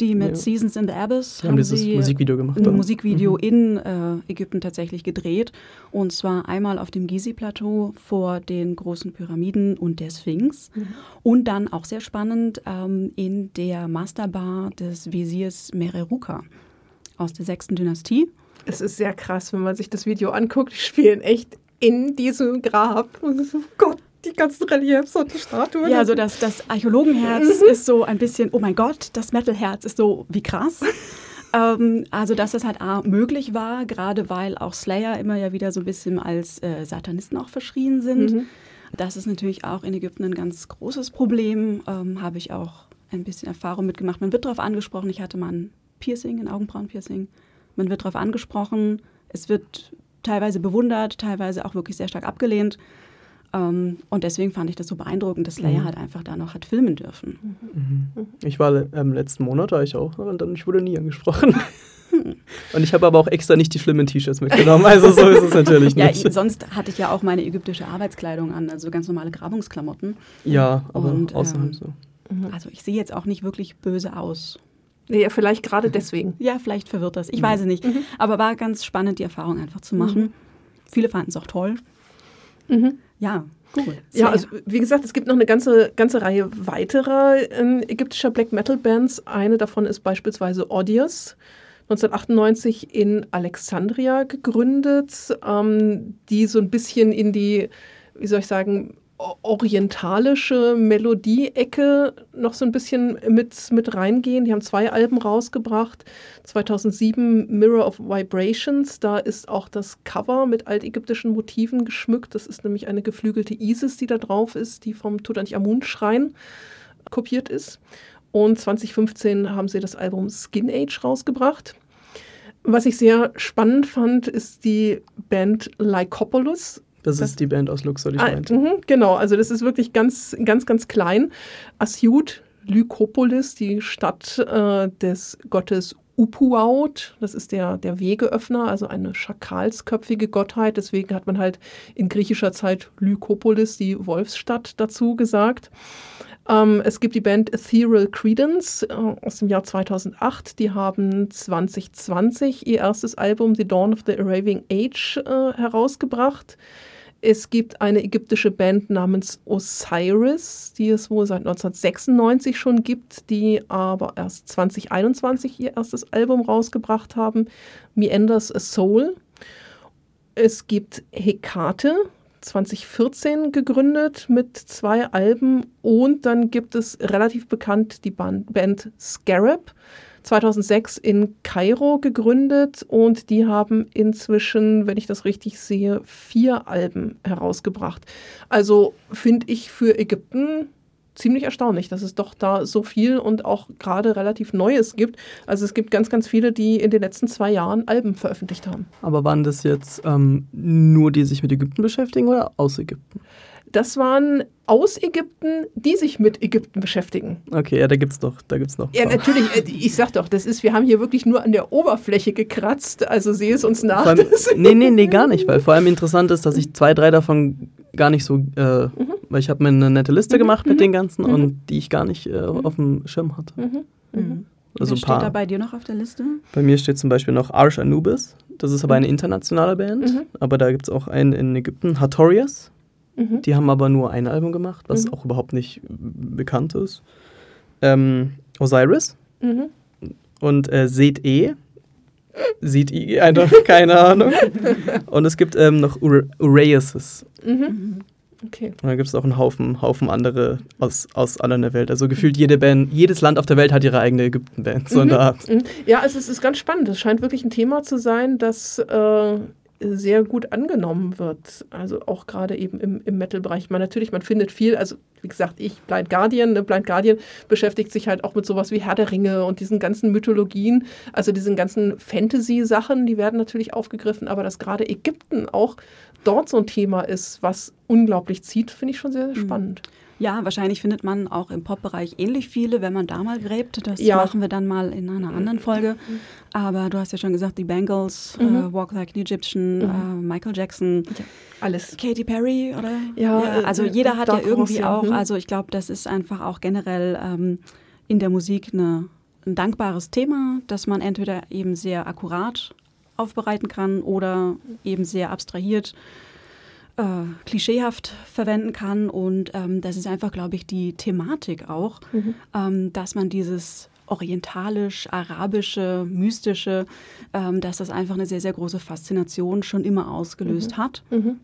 Die mit Ja. Seasons in the Abyss Die haben dieses sie Musikvideo gemacht. ein da. Musikvideo Mhm. in äh, Ägypten tatsächlich gedreht. Und zwar einmal auf dem Gizi-Plateau vor den großen Pyramiden und der Sphinx. Und dann auch sehr spannend ähm, in der Masterbar des Wesirs Mereruka aus der sechsten Dynastie. Es ist sehr krass, wenn man sich das Video anguckt. Die spielen echt in diesem Grab. Und so, Gott, die ganzen Reliefs und die Statuen. Ja, also das, das Archäologenherz ist so ein bisschen, oh mein Gott, das Metalherz ist so wie krass. ähm, also, dass das halt A, möglich war, gerade weil auch Slayer immer ja wieder so ein bisschen als äh, Satanisten auch verschrien sind. Mhm. Das ist natürlich auch in Ägypten ein ganz großes Problem. Ähm, Habe ich auch ein bisschen Erfahrung mitgemacht. Man wird darauf angesprochen, ich hatte mal ein Piercing, ein Augenbrauenpiercing. Man wird darauf angesprochen, es wird teilweise bewundert, teilweise auch wirklich sehr stark abgelehnt. Ähm, und deswegen fand ich das so beeindruckend, dass Slayer Mhm. halt einfach da noch hat filmen dürfen. Mhm. Ich war ähm, letzten Monat, war ich auch, und dann ich wurde nie angesprochen. und ich habe aber auch extra nicht die schlimmen T-Shirts mitgenommen, also so ist es natürlich Ja, nicht. ich, sonst hatte ich ja auch meine ägyptische Arbeitskleidung an, also ganz normale Grabungsklamotten. ja, aber Und, außerhalb ähm, so. Also ich sehe jetzt auch nicht wirklich böse aus. Ja, vielleicht gerade deswegen. Ja, vielleicht verwirrt das. Ich weiß es nicht. Aber war ganz spannend, die Erfahrung einfach zu machen. Viele fanden es auch toll. Mhm. Ja, cool. Ja, also wie gesagt, es gibt noch eine ganze, ganze Reihe weiterer ähm, ägyptischer Black Metal Bands. Eine davon ist beispielsweise Odious. 1998 in Alexandria gegründet, ähm, die so ein bisschen in die, wie soll ich sagen, orientalische Melodie-Ecke noch so ein bisschen mit, mit reingehen. Die haben zwei Alben rausgebracht. 2007 Mirror of Vibrations, da ist auch das Cover mit altägyptischen Motiven geschmückt. Das ist nämlich eine geflügelte Isis, die da drauf ist, die vom Tutanchamun-Schrein kopiert ist. Und 2015 haben sie das Album Skin Age rausgebracht. Was ich sehr spannend fand, ist die Band Lycopolis. Das, das- ist die Band aus Luxor, die ich Ah, meinte. mhm, genau, also das ist wirklich ganz, ganz, ganz klein. Asyut, Lykopolis, die Stadt äh, des Gottes Upuaut, das ist der, der Wegeöffner, also eine schakalsköpfige Gottheit. Deswegen hat man halt in griechischer Zeit Lykopolis, die Wolfsstadt, dazu gesagt. Ähm, es gibt die Band Ethereal Credence äh, aus dem Jahr 2008. Die haben 2020 ihr erstes Album The Dawn of the Arabian Age äh, herausgebracht. Es gibt eine ägyptische Band namens Osiris, die es wohl seit 1996 schon gibt, die aber erst 2021 ihr erstes Album rausgebracht haben, Meanders a Soul. Es gibt Hekate, 2014 gegründet mit zwei Alben. Und dann gibt es relativ bekannt die Ban- Band Scarab, 2006 in Kairo gegründet und die haben inzwischen, wenn ich das richtig sehe, vier Alben herausgebracht. Also finde ich für Ägypten ziemlich erstaunlich, dass es doch da so viel und auch gerade relativ Neues gibt. Also es gibt ganz, ganz viele, die in den letzten zwei Jahren Alben veröffentlicht haben. Aber waren das jetzt ähm, nur die sich mit Ägypten beschäftigen oder aus Ägypten? Das waren aus Ägypten, die sich mit Ägypten beschäftigen. Okay, ja, da gibt's doch, da gibt's noch. Ja, natürlich, äh, ich sag doch, das ist, wir haben hier wirklich nur an der Oberfläche gekratzt, also sehe es uns nach. Allem, nee, nee, nee, gar nicht, weil vor allem interessant ist, dass ich zwei, drei davon gar nicht so, äh, weil ich habe mir eine nette Liste gemacht mit den ganzen und die ich gar nicht äh, auf dem Schirm hatte. Mhm. Mhm. Also Wer ein steht da bei dir noch auf der Liste? Bei mir steht zum Beispiel noch Arsh Anubis, Das ist aber eine internationale Band. Mhm. Aber da gibt es auch einen in Ägypten, Hatorius. Mhm. Die haben aber nur ein Album gemacht, was mhm. auch überhaupt nicht bekannt ist. Ähm, Osiris mhm. und äh, Seht E. Sieht I, keine Ahnung. Und es gibt ähm, noch Ur Uraeus. Mhm. Okay. Und dann gibt es auch einen Haufen, Haufen andere aus, aus aller der Welt. Also gefühlt jede Band, jedes Land auf der Welt hat ihre eigene Ägypten-Band, so mhm. in der Art. Mhm. Ja, also es ist ganz spannend. Es scheint wirklich ein Thema zu sein, das äh, sehr gut angenommen wird. Also auch gerade eben im, im Metal-Bereich. Man natürlich, man findet viel, also wie gesagt, ich, Blind Guardian, ne, Blind Guardian beschäftigt sich halt auch mit sowas wie Herr der Ringe und diesen ganzen Mythologien, also diesen ganzen Fantasy-Sachen, die werden natürlich aufgegriffen, aber dass gerade Ägypten auch dort so ein Thema ist, was unglaublich zieht, finde ich schon sehr, sehr mhm. Ja, wahrscheinlich findet man auch im Pop-Bereich ähnlich viele, wenn man da mal gräbt. Das ja. machen wir dann mal in einer anderen Folge. Aber du hast ja schon gesagt, die Bengals, mhm. äh, Walk Like an Egyptian, mhm. äh, Michael Jackson, ja, alles. Katy Perry, oder? Ja, ja äh, also äh, jeder hat ja irgendwie Ross, auch, mhm. also ich glaube, das ist einfach auch generell ähm, in der Musik eine, ein dankbares Thema, dass man entweder eben sehr akkurat aufbereiten kann oder eben sehr abstrahiert, äh, klischeehaft verwenden kann. Und ähm, das ist einfach, glaube ich, die Thematik auch, mhm. ähm, dass man dieses orientalisch, arabische, mystische, ähm, dass das einfach eine sehr, sehr große Faszination schon immer ausgelöst mhm. hat. Mhm.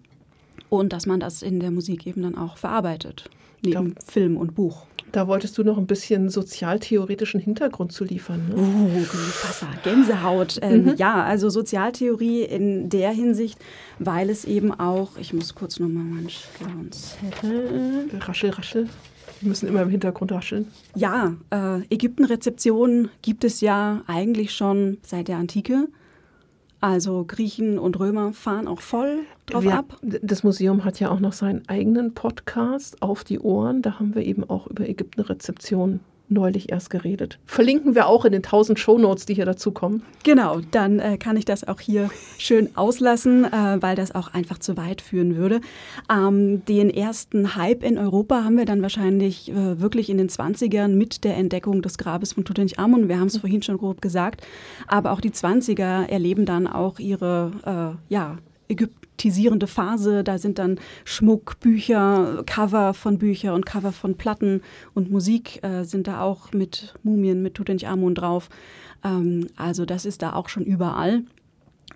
Und dass man das in der Musik eben dann auch verarbeitet, neben glaub, Film und Buch. Da wolltest du noch ein bisschen sozialtheoretischen Hintergrund zu liefern. Ne? Uh, Passa, Gänsehaut. Ähm, mhm. Ja, also Sozialtheorie in der Hinsicht, weil es eben auch, ich muss kurz nochmal meinen Zettel. Raschel, raschel. Wir müssen immer im Hintergrund rascheln. Ja, äh, Ägyptenrezeption gibt es ja eigentlich schon seit der Antike. Also Griechen und Römer fahren auch voll drauf wir, ab. Das Museum hat ja auch noch seinen eigenen Podcast auf die Ohren. Da haben wir eben auch über Ägyptenrezeption neulich erst geredet. Verlinken wir auch in den 1000 Shownotes, die hier dazukommen. Genau, dann äh, kann ich das auch hier schön auslassen, äh, weil das auch einfach zu weit führen würde. Ähm, den ersten Hype in Europa haben wir dann wahrscheinlich äh, wirklich in den 20ern mit der Entdeckung des Grabes von Tutanchamun. Wir haben es vorhin schon grob gesagt. Aber auch die 20er erleben dann auch ihre äh, ja, Ägypten ästhetisierende Phase. Da sind dann Schmuck, Bücher, Cover von Büchern und Cover von Platten und Musik äh, sind da auch mit Mumien, mit Tutanchamun drauf. Ähm, also das ist da auch schon überall.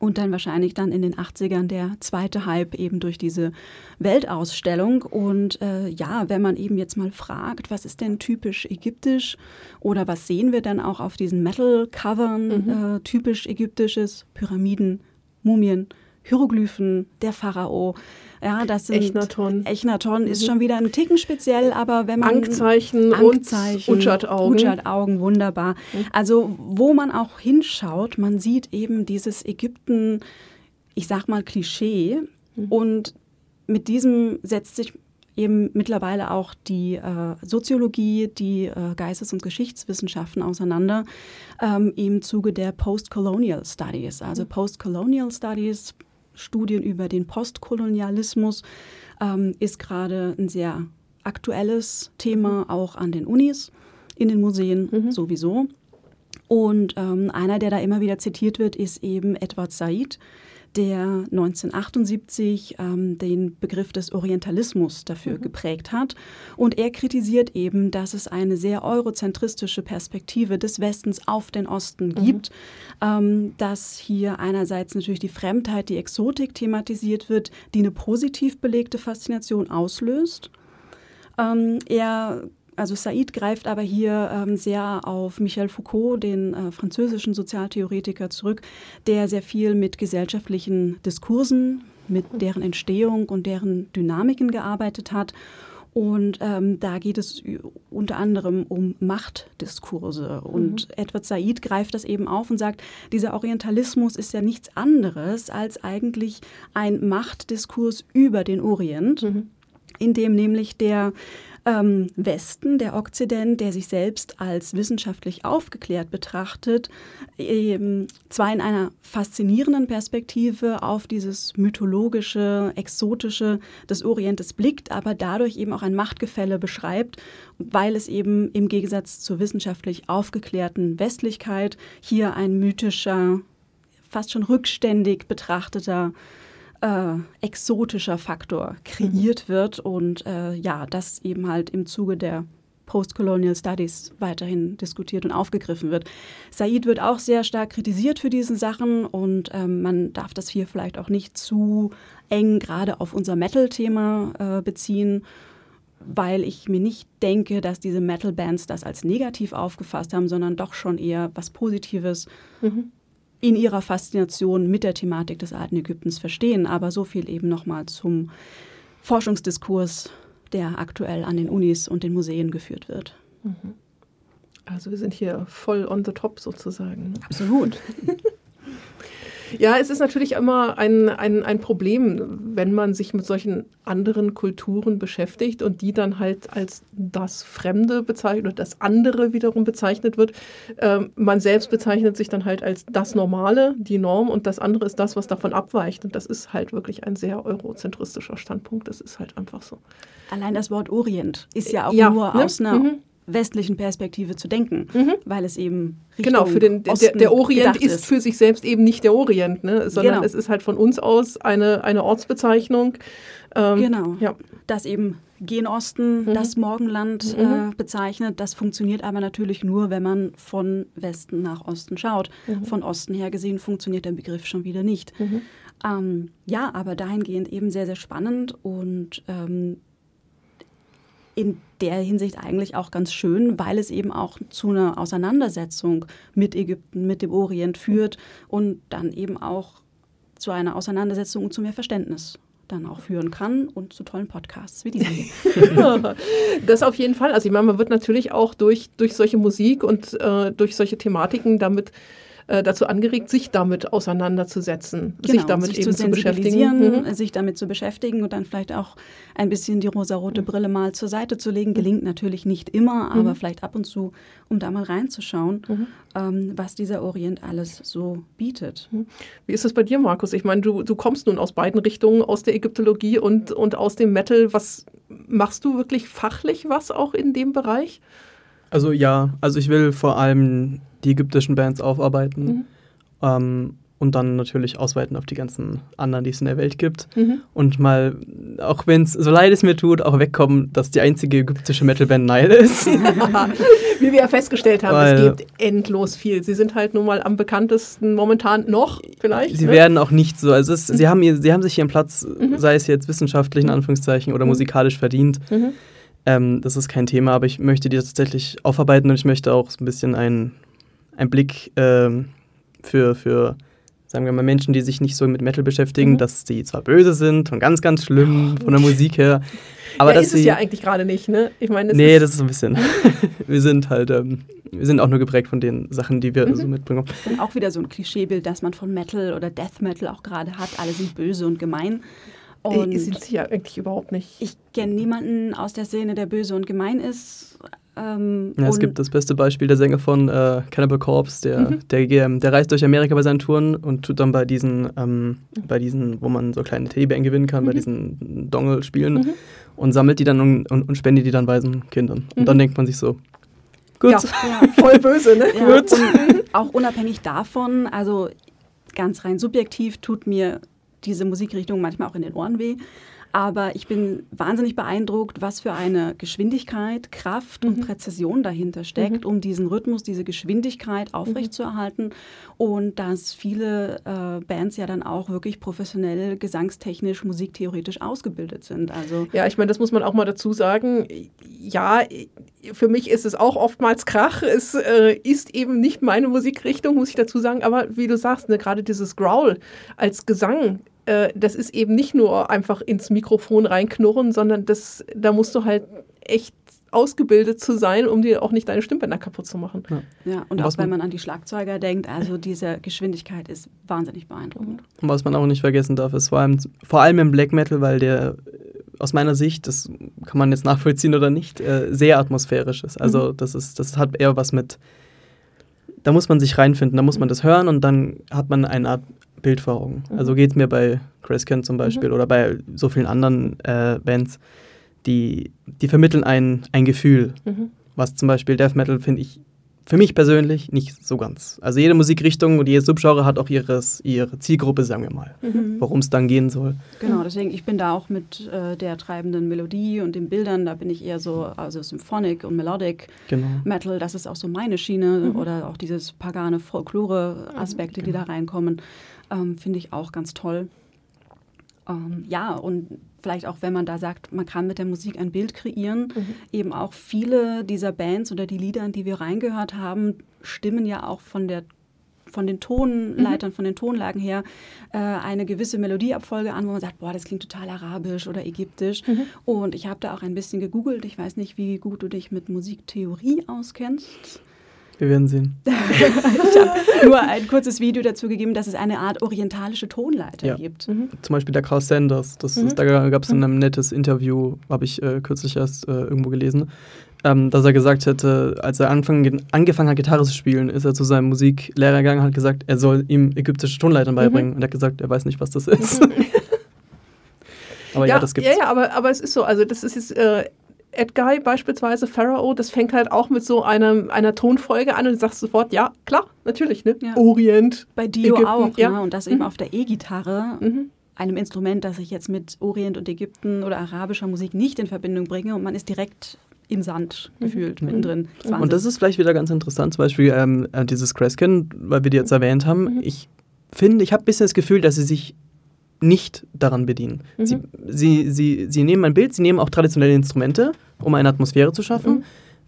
Und dann wahrscheinlich dann in den 80ern der zweite Hype eben durch diese Weltausstellung. Und äh, ja, wenn man eben jetzt mal fragt, was ist denn typisch ägyptisch oder was sehen wir dann auch auf diesen Metal-Covern mhm. äh, typisch ägyptisches, Pyramiden, Mumien, Hieroglyphen, der Pharao. Ja, das sind Echnaton. Echnaton mhm. ist schon wieder ein Ticken speziell, aber wenn man Ankzeichen, Ankzeichen und Utschat-Augen. Utschat-Augen, wunderbar. Mhm. Also wo man auch hinschaut, man sieht eben dieses Ägypten, ich sag mal Klischee mhm. und mit diesem setzt sich eben mittlerweile auch die äh, Soziologie, die äh, Geistes- und Geschichtswissenschaften auseinander ähm, im Zuge der Postcolonial Studies. Also mhm. Postcolonial Studies Studien über den Postkolonialismus ähm, ist gerade ein sehr aktuelles Thema, auch an den Unis, in den Museen mhm. sowieso. Und ähm, einer, der da immer wieder zitiert wird, ist eben Edward Said, der 1978 ähm, den Begriff des Orientalismus dafür mhm. geprägt hat. Und er kritisiert eben, dass es eine sehr eurozentristische Perspektive des Westens auf den Osten mhm. gibt, ähm, dass hier einerseits natürlich die Fremdheit, die Exotik thematisiert wird, die eine positiv belegte Faszination auslöst. Ähm, er also Said greift aber hier ähm, sehr auf Michel Foucault, den äh, französischen Sozialtheoretiker, zurück, der sehr viel mit gesellschaftlichen Diskursen, mit deren Entstehung und deren Dynamiken gearbeitet hat. Und ähm, da geht es unter anderem um Machtdiskurse. Und mhm. Edward Said greift das eben auf und sagt, dieser Orientalismus ist ja nichts anderes als eigentlich ein Machtdiskurs über den Orient, mhm. in dem nämlich der ähm, Westen, der Okzident, der sich selbst als wissenschaftlich aufgeklärt betrachtet, eben zwar in einer faszinierenden Perspektive auf dieses mythologische, exotische des Orientes blickt, aber dadurch eben auch ein Machtgefälle beschreibt, weil es eben im Gegensatz zur wissenschaftlich aufgeklärten Westlichkeit hier ein mythischer fast schon rückständig betrachteter äh, exotischer Faktor kreiert mhm. wird und äh, ja, das eben halt im Zuge der Postcolonial Studies weiterhin diskutiert und aufgegriffen wird. Said wird auch sehr stark kritisiert für diese Sachen und ähm, man darf das hier vielleicht auch nicht zu eng gerade auf unser Metal-Thema äh, beziehen, weil ich mir nicht denke, dass diese Metal-Bands das als negativ aufgefasst haben, sondern doch schon eher was Positives. Mhm in ihrer Faszination mit der Thematik des alten Ägyptens verstehen. Aber so viel eben nochmal zum Forschungsdiskurs, der aktuell an den Unis und den Museen geführt wird. Mhm. Also wir sind hier voll on the top sozusagen. Absolut. Ja, es ist natürlich immer ein, ein, ein Problem, wenn man sich mit solchen anderen Kulturen beschäftigt und die dann halt als das Fremde bezeichnet oder das andere wiederum bezeichnet wird. Ähm, man selbst bezeichnet sich dann halt als das Normale, die Norm und das andere ist das, was davon abweicht. Und das ist halt wirklich ein sehr eurozentristischer Standpunkt. Das ist halt einfach so. Allein das Wort Orient ist ja auch ja, nur ne? aus einer mhm westlichen Perspektive zu denken, mhm. weil es eben Richtung genau für den der, der Orient ist, ist, für sich selbst eben nicht der Orient, ne? sondern genau. es ist halt von uns aus eine eine Ortsbezeichnung. Ähm, genau. Ja. Das eben gen Osten, mhm. das Morgenland äh, mhm. bezeichnet. Das funktioniert aber natürlich nur, wenn man von Westen nach Osten schaut. Mhm. Von Osten her gesehen funktioniert der Begriff schon wieder nicht. Mhm. Ähm, ja, aber dahingehend eben sehr, sehr spannend und ähm, in der Hinsicht eigentlich auch ganz schön, weil es eben auch zu einer Auseinandersetzung mit Ägypten, mit dem Orient führt und dann eben auch zu einer Auseinandersetzung und zu mehr Verständnis dann auch führen kann und zu tollen Podcasts wie diesen. das auf jeden Fall. Also ich meine, man wird natürlich auch durch, durch solche Musik und äh, durch solche Thematiken damit äh, dazu angeregt, sich damit auseinanderzusetzen, genau, sich damit sich eben zu, zu beschäftigen. Mhm. Sich damit zu beschäftigen und dann vielleicht auch ein bisschen die rosarote mhm. Brille mal zur Seite zu legen. Gelingt natürlich nicht immer, aber mhm. vielleicht ab und zu, um da mal reinzuschauen, mhm. ähm, was dieser Orient alles so bietet. Mhm. Wie ist es bei dir, Markus? Ich meine, du, du kommst nun aus beiden Richtungen, aus der Ägyptologie und, und aus dem Metal. Was machst du wirklich fachlich was auch in dem Bereich? Also ja, also ich will vor allem die ägyptischen Bands aufarbeiten mhm. ähm, und dann natürlich ausweiten auf die ganzen anderen, die es in der Welt gibt. Mhm. Und mal, auch wenn es so leid es mir tut, auch wegkommen, dass die einzige ägyptische Metalband Nile ist. Wie wir ja festgestellt haben, Weil, es gibt endlos viel. Sie sind halt nun mal am bekanntesten momentan noch, vielleicht. Sie ne? werden auch nicht so, also es, mhm. sie, haben ihr, sie haben sich ihren Platz, mhm. sei es jetzt wissenschaftlich in Anführungszeichen oder mhm. musikalisch verdient. Mhm. Ähm, das ist kein Thema, aber ich möchte die tatsächlich aufarbeiten und ich möchte auch so ein bisschen ein ein Blick ähm, für, für, sagen wir mal, Menschen, die sich nicht so mit Metal beschäftigen, mhm. dass sie zwar böse sind und ganz, ganz schlimm von der Musik her. Aber ja, dass ist sie, es ja eigentlich gerade nicht, ne? Ich meine, das nee, ist das ist ein bisschen. wir sind halt, ähm, wir sind auch nur geprägt von den Sachen, die wir mhm. so mitbringen. Und auch wieder so ein Klischeebild, das man von Metal oder Death Metal auch gerade hat. Alle sind böse und gemein. Und sind sie ja eigentlich überhaupt nicht. Ich kenne niemanden aus der Szene, der böse und gemein ist. Ähm, ja, es gibt das beste Beispiel, der Sänger von äh, Cannibal Corpse, der, mhm. der, der, der, reist durch Amerika bei seinen Touren und tut dann bei diesen, ähm, bei diesen, wo man so kleine Teddybären gewinnen kann, mhm. bei diesen Dongle-Spielen mhm. und sammelt die dann und, und, und, spendet die dann weisen Kindern. Und dann mhm. denkt man sich so, gut. Ja, ja voll böse, ne? Ja, gut. auch unabhängig davon, also ganz rein subjektiv tut mir diese Musikrichtung manchmal auch in den Ohren weh. Aber ich bin wahnsinnig beeindruckt, was für eine Geschwindigkeit, Kraft mhm. und Präzision dahinter steckt, mhm. um diesen Rhythmus, diese Geschwindigkeit mhm. aufrechtzuerhalten. Und dass viele äh, Bands ja dann auch wirklich professionell gesangstechnisch, musiktheoretisch ausgebildet sind. Also ja, ich meine, das muss man auch mal dazu sagen. Ja, für mich ist es auch oftmals Krach. Es äh, ist eben nicht meine Musikrichtung, muss ich dazu sagen. Aber wie du sagst, ne, gerade dieses Growl als Gesang äh, das ist eben nicht nur einfach ins Mikrofon reinknurren, sondern das, da musst du halt echt ausgebildet zu sein, um dir auch nicht deine Stimmbänder kaputt zu machen. Ja, ja und, auch wenn man an die Schlagzeuger denkt, also diese Geschwindigkeit ist wahnsinnig beeindruckend. Und was man auch nicht vergessen darf, ist vor allem, vor allem im Black Metal, weil der aus meiner Sicht, das kann man jetzt nachvollziehen oder nicht, äh, sehr atmosphärisch ist. Also mhm. das ist, das hat eher was mit, da muss man sich reinfinden, da muss man das hören und dann hat man eine Art Bild vor Augen. Mhm. Also geht es mir bei Crescent zum Beispiel mhm. oder bei so vielen anderen äh, Bands, die, die vermitteln ein, ein Gefühl. Mhm. Was zum Beispiel Death Metal, finde ich, für mich persönlich nicht so ganz. Also jede Musikrichtung und jede Subgenre hat auch ihres, ihre Zielgruppe, sagen wir mal, Mhm. worum es dann gehen soll. Genau, deswegen, ich bin da auch mit äh, der treibenden Melodie und den Bildern, da bin ich eher so, also Symphonic und Melodic Genau. Metal, das ist auch so meine Schiene Mhm. oder auch dieses pagane Folklore-Aspekte, die da genau. reinkommen, ähm, finde ich auch ganz toll. Ähm, ja, und vielleicht auch, wenn man da sagt, man kann mit der Musik ein Bild kreieren, Mhm. eben auch viele dieser Bands oder die Lieder, in die wir reingehört haben, stimmen ja auch von der von den Tonleitern, Mhm. von den Tonlagen her äh, eine gewisse Melodieabfolge an, wo man sagt, boah, das klingt total arabisch oder ägyptisch. Mhm. Und ich habe da auch ein bisschen gegoogelt. Ich weiß nicht, wie gut du dich mit Musiktheorie auskennst. Wir werden sehen. Ich habe nur ein kurzes Video dazu gegeben, dass es eine Art orientalische Tonleiter Ja. gibt. Mhm. Zum Beispiel der Carl Sanders. Das Mhm. ist, da gab es ein nettes Interview, habe ich äh, kürzlich erst äh, irgendwo gelesen, ähm, dass er gesagt hätte, als er anfang, angefangen hat, Gitarre zu spielen, ist er zu seinem Musiklehrer gegangen und hat gesagt, er soll ihm ägyptische Tonleitern beibringen. Und er hat gesagt, er weiß nicht, was das ist. Aber ja, das gibt's. Ja, ja, aber, aber es ist so. Also, das ist jetzt. Äh, Edguy beispielsweise, Pharaoh, das fängt halt auch mit so einem, einer Tonfolge an und du sagst sofort, ja, klar, natürlich, ne? Ja. Orient. Bei Dio Ägypten, auch, ja. ne? und das eben Mhm. auf der E-Gitarre, Mhm. einem Instrument, das ich jetzt mit Orient und Ägypten oder arabischer Musik nicht in Verbindung bringe und man ist direkt im Sand gefühlt, Mhm. mittendrin. Das Und das ist vielleicht wieder ganz interessant, zum Beispiel ähm, äh, dieses Kreskin, weil wir die jetzt erwähnt haben. Mhm. Ich finde, ich habe ein bisschen das Gefühl, dass sie sich nicht daran bedienen. Mhm. Sie, sie, sie, sie nehmen ein Bild, sie nehmen auch traditionelle Instrumente, um eine Atmosphäre zu schaffen, Mhm.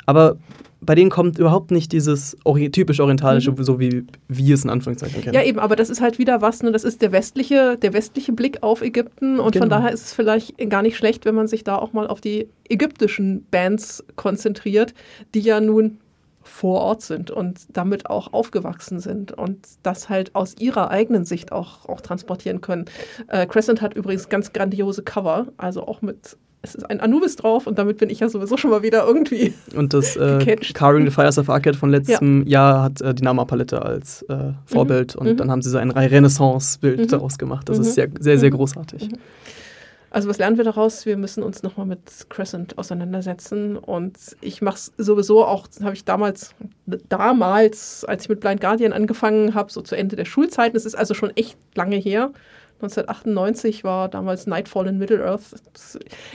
aber bei denen kommt überhaupt nicht dieses typisch orientalische, so wie wir es in Anführungszeichen kennen. Mhm. Ja, eben, aber das ist halt wieder was, ne? das ist der westliche, der westliche Blick auf Ägypten und von Genau. daher ist es vielleicht gar nicht schlecht, wenn man sich da auch mal auf die ägyptischen Bands konzentriert, die ja nun vor Ort sind und damit auch aufgewachsen sind und das halt aus ihrer eigenen Sicht auch, auch transportieren können. Äh, Crescent hat übrigens ganz grandiose Cover, also auch mit, es ist ein Anubis drauf und damit bin ich ja sowieso schon mal wieder irgendwie Und das äh. Carving the Fires of Arcade von letztem Jahr hat äh, die Nama-Palette als äh, Vorbild und Mhm. dann haben sie so ein Renaissance-Bild Mhm. daraus gemacht. Das Mhm. ist sehr, sehr, sehr Mhm. großartig. Mhm. Also was lernen wir daraus? Wir müssen uns nochmal mit Crescent auseinandersetzen. Und ich mache es sowieso auch, habe ich damals, damals, als ich mit Blind Guardian angefangen habe, so zu Ende der Schulzeiten, es ist also schon echt lange her. 1998 war damals Nightfall in Middle-earth.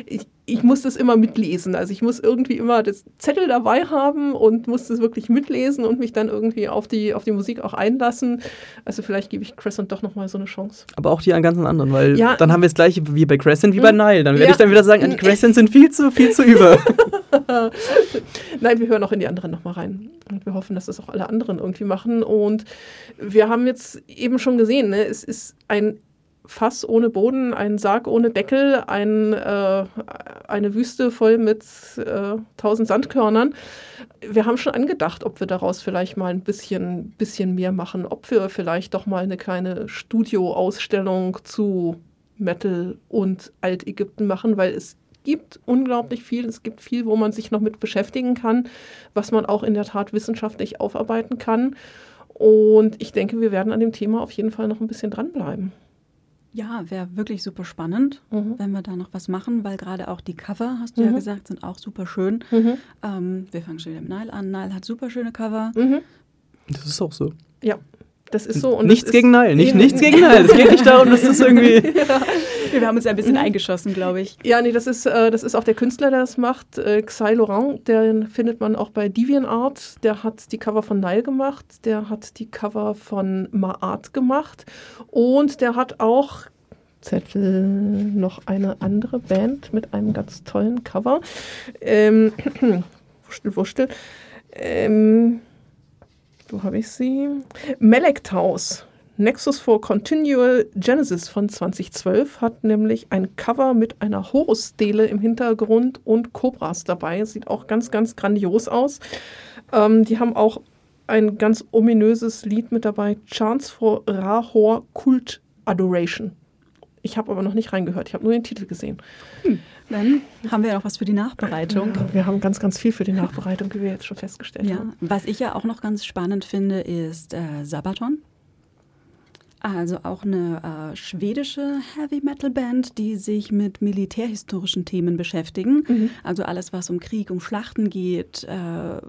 Ich, ich muss das immer mitlesen. Also ich muss irgendwie immer das Zettel dabei haben und muss das wirklich mitlesen und mich dann irgendwie auf die, auf die Musik auch einlassen. Also vielleicht gebe ich Crescent doch nochmal so eine Chance. Aber auch die an ganz anderen, weil Ja. dann haben wir das gleiche wie bei Crescent wie bei Mhm. Nile. Dann werde Ja. ich dann wieder sagen, die Crescent sind viel zu, viel zu über. Nein, wir hören auch in die anderen nochmal rein. Und wir hoffen, dass das auch alle anderen irgendwie machen. Und wir haben jetzt eben schon gesehen, ne, es ist ein Fass ohne Boden, ein Sarg ohne Deckel, ein, äh, eine Wüste voll mit äh, tausend Sandkörnern. Wir haben schon angedacht, ob wir daraus vielleicht mal ein bisschen, bisschen mehr machen, ob wir vielleicht doch mal eine kleine Studioausstellung zu Metal und Altägypten machen, weil es gibt unglaublich viel. Es gibt viel, wo man sich noch mit beschäftigen kann, was man auch in der Tat wissenschaftlich aufarbeiten kann. Und ich denke, wir werden an dem Thema auf jeden Fall noch ein bisschen dranbleiben. Ja, wäre wirklich super spannend, Mhm. wenn wir da noch was machen, weil gerade auch die Cover, hast du ja Mhm. gesagt, sind auch super schön. Mhm. Ähm, wir fangen schon wieder mit Nile an. Nile hat super schöne Cover. Mhm. Das ist auch so. Ja, das ist so. Und nichts gegen Nile, nicht, Ja. nichts gegen Nile. Es geht nicht darum, dass das irgendwie. Wir haben uns ein bisschen eingeschossen, glaube ich. Ja, nee, das ist, äh, das ist auch der Künstler, der das macht. Äh, Xy Laurent, den findet man auch bei DeviantArt. Der hat die Cover von Nile gemacht, der hat die Cover von Maat gemacht und der hat auch Zettel noch eine andere Band mit einem ganz tollen Cover. Ähm, wurstel, wurstel. Ähm, wo habe ich sie? Melektaus. Nexus for Continual Genesis von 2012 hat nämlich ein Cover mit einer Horusstele im Hintergrund und Cobras dabei. Sieht auch ganz, ganz grandios aus. Ähm, die haben auch ein ganz ominöses Lied mit dabei, Chance for Rahor Cult Adoration. Ich habe aber noch nicht reingehört, ich habe nur den Titel gesehen. Dann haben wir ja noch was für die Nachbereitung. Ja, wir haben ganz, ganz viel für die Nachbereitung, wie wir jetzt schon festgestellt Ja, haben. was ich ja auch noch ganz spannend finde, ist äh, Sabaton. Also auch eine äh, schwedische Heavy Metal Band, die sich mit militärhistorischen Themen beschäftigen. Mhm. Also alles, was um Krieg, um Schlachten geht, äh,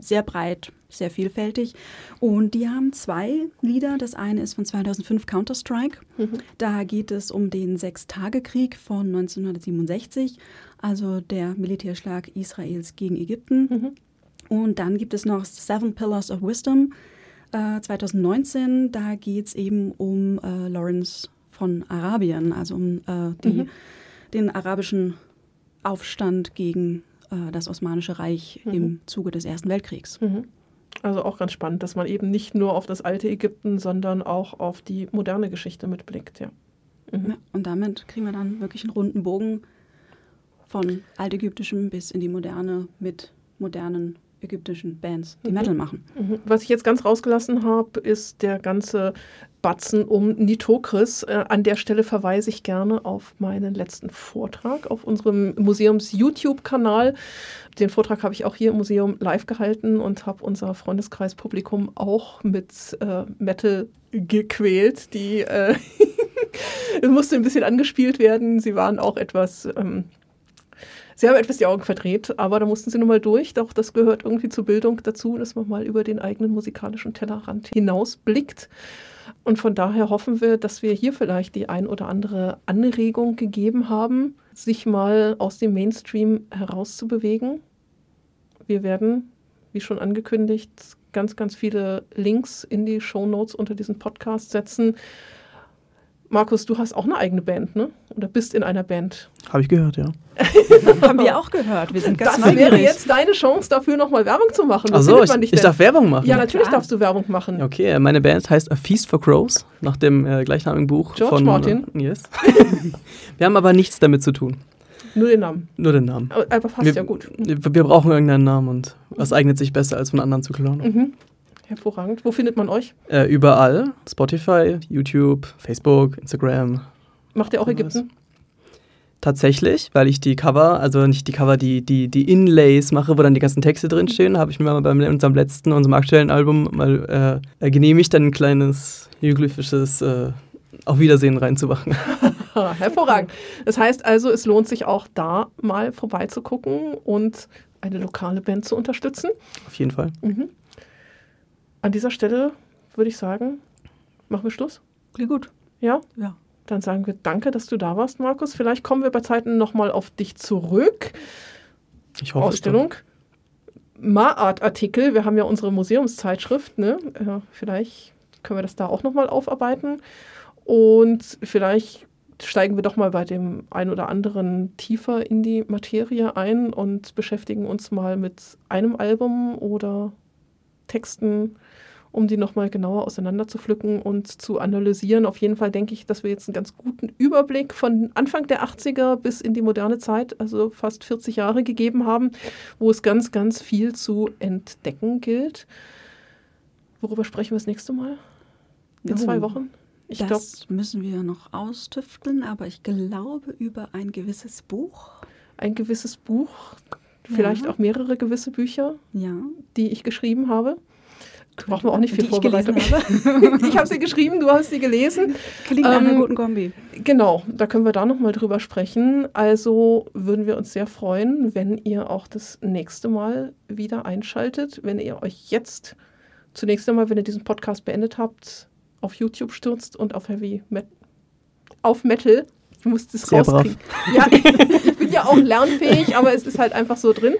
sehr breit, sehr vielfältig. Und die haben zwei Lieder. Das eine ist von 2005 Counter-Strike. Mhm. Da geht es um den Sechstagekrieg von 1967, also der Militärschlag Israels gegen Ägypten. Mhm. Und dann gibt es noch Seven Pillars of Wisdom äh, 2019. Da geht es eben um äh, Lawrence von Arabien, also um äh, die, mhm. den arabischen Aufstand gegen äh, das Osmanische Reich mhm. im Zuge des Ersten Weltkriegs. Mhm. Also auch ganz spannend, dass man eben nicht nur auf das alte Ägypten, sondern auch auf die moderne Geschichte mitblickt, ja. Mhm. ja und damit kriegen wir dann wirklich einen runden Bogen von altägyptischem bis in die Moderne mit modernen ägyptischen Bands, die mhm. Metal machen. Mhm. Was ich jetzt ganz rausgelassen habe, ist der ganze Batzen um Nitokris. Äh, an der Stelle verweise ich gerne auf meinen letzten Vortrag auf unserem Museums-YouTube-Kanal. Den Vortrag habe ich auch hier im Museum live gehalten und habe unser Freundeskreispublikum auch mit äh, Metal gequält. Die äh, musste ein bisschen angespielt werden. Sie waren auch etwas ähm, Sie haben etwas die Augen verdreht, aber da mussten sie nun mal durch. Doch das gehört irgendwie zur Bildung dazu, dass man mal über den eigenen musikalischen Tellerrand hinausblickt. Und von daher hoffen wir, dass wir hier vielleicht die ein oder andere Anregung gegeben haben, sich mal aus dem Mainstream herauszubewegen. Wir werden, wie schon angekündigt, ganz, ganz viele Links in die Show Notes unter diesen Podcast setzen Markus, du hast auch eine eigene Band, ne? Oder bist in einer Band? Habe ich gehört, ja. Haben wir auch gehört. Wir sind ganz Das wäre jetzt deine Chance, dafür nochmal Werbung zu machen. Achso, ich, ich darf Werbung machen. Ja, natürlich Klar. darfst du Werbung machen. Okay, meine Band heißt A Feast for Crows, nach dem äh, gleichnamigen Buch George von Martin. Äh, yes. wir haben aber nichts damit zu tun. Nur den Namen. Nur den Namen. Aber passt wir, ja gut. Wir brauchen irgendeinen Namen und was eignet sich besser, als von anderen zu klauen. Mhm. Hervorragend. Wo findet man euch? Äh, überall. Spotify, YouTube, Facebook, Instagram. Macht ihr auch Ägypten? Tatsächlich, weil ich die Cover, also nicht die Cover, die, die, die Inlays mache, wo dann die ganzen Texte drinstehen, habe ich mir mal bei unserem letzten, unserem aktuellen Album mal äh, genehmigt, ein kleines hieroglyphisches äh, Auf Wiedersehen reinzumachen. Hervorragend. Das heißt also, es lohnt sich auch da mal vorbeizugucken und eine lokale Band zu unterstützen. Auf jeden Fall. Mhm. An dieser Stelle würde ich sagen, machen wir Schluss. Klingt gut. Ja? Ja. Dann sagen wir danke, dass du da warst, Markus. Vielleicht kommen wir bei Zeiten nochmal auf dich zurück. Ich hoffe. Ausstellung. Maart-Artikel. Wir haben ja unsere Museumszeitschrift. Ne? Ja, vielleicht können wir das da auch nochmal aufarbeiten. Und vielleicht steigen wir doch mal bei dem einen oder anderen tiefer in die Materie ein und beschäftigen uns mal mit einem Album oder Texten, um die nochmal genauer auseinanderzupflücken und zu analysieren. Auf jeden Fall denke ich, dass wir jetzt einen ganz guten Überblick von Anfang der 80er bis in die moderne Zeit, also fast 40 Jahre gegeben haben, wo es ganz, ganz viel zu entdecken gilt. Worüber sprechen wir das nächste Mal? In oh, zwei Wochen? Ich das glaub, müssen wir noch austüfteln, aber ich glaube über ein gewisses Buch. Ein gewisses Buch, vielleicht ja. auch mehrere gewisse Bücher, ja. die ich geschrieben habe. Brauchen wir auch nicht viel Vorbereitung. Ich, ich habe sie geschrieben, du hast sie gelesen. Klingt ähm, einer guten Kombi. Genau, da können wir da nochmal drüber sprechen. Also würden wir uns sehr freuen, wenn ihr auch das nächste Mal wieder einschaltet, wenn ihr euch jetzt zunächst einmal, wenn ihr diesen Podcast beendet habt, auf YouTube stürzt und auf Heavy Metal, auf Metal ich musste es rauskriegen. Ja, ich bin ja auch lernfähig, aber es ist halt einfach so drin.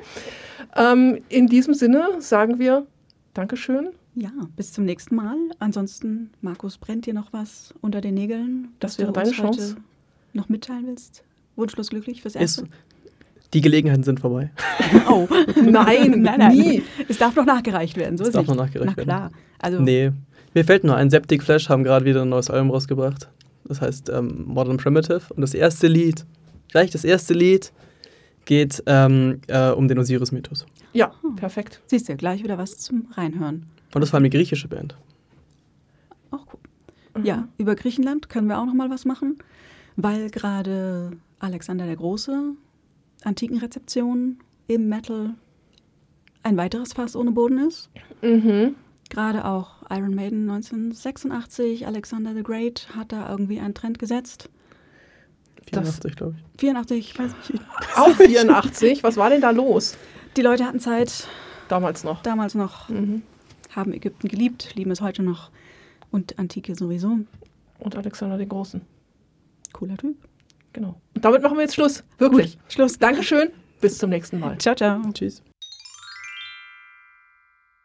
Ähm, in diesem Sinne sagen wir Dankeschön. Ja, bis zum nächsten Mal. Ansonsten, Markus, brennt dir noch was unter den Nägeln? Das wäre deine Chance. Noch mitteilen willst? Wunschlos glücklich fürs Erste? Ist, die Gelegenheiten sind vorbei. Oh, nein, nein, nein, nie. Es darf noch nachgereicht werden, so es ist darf noch nachgereicht Na klar. Also nee, mir fällt nur ein, Septic Flash haben gerade wieder ein neues Album rausgebracht. Das heißt ähm, Modern Primitive. Und das erste Lied, gleich das erste Lied, geht ähm, äh, um den Osiris-Mythos. Ja, hm. perfekt. Siehst du, gleich wieder was zum Reinhören. Und das war eine griechische Band. Auch cool. Mhm. Ja, über Griechenland können wir auch noch mal was machen, weil gerade Alexander der Große, Antikenrezeption im Metal, ein weiteres Fass ohne Boden ist. Mhm. Gerade auch Iron Maiden 1986, Alexander the Great hat da irgendwie einen Trend gesetzt. 84, glaube ich. 84, ich weiß nicht. Auch 84? Was war denn da los? Die Leute hatten Zeit, Damals noch. Damals noch. Mhm. Haben Ägypten geliebt, lieben es heute noch. Und Antike sowieso. Und Alexander den Großen. Cooler Typ. Genau. Und damit machen wir jetzt Schluss. Wirklich. Schluss. Dankeschön. Bis zum nächsten Mal. Ciao, ciao. Tschüss.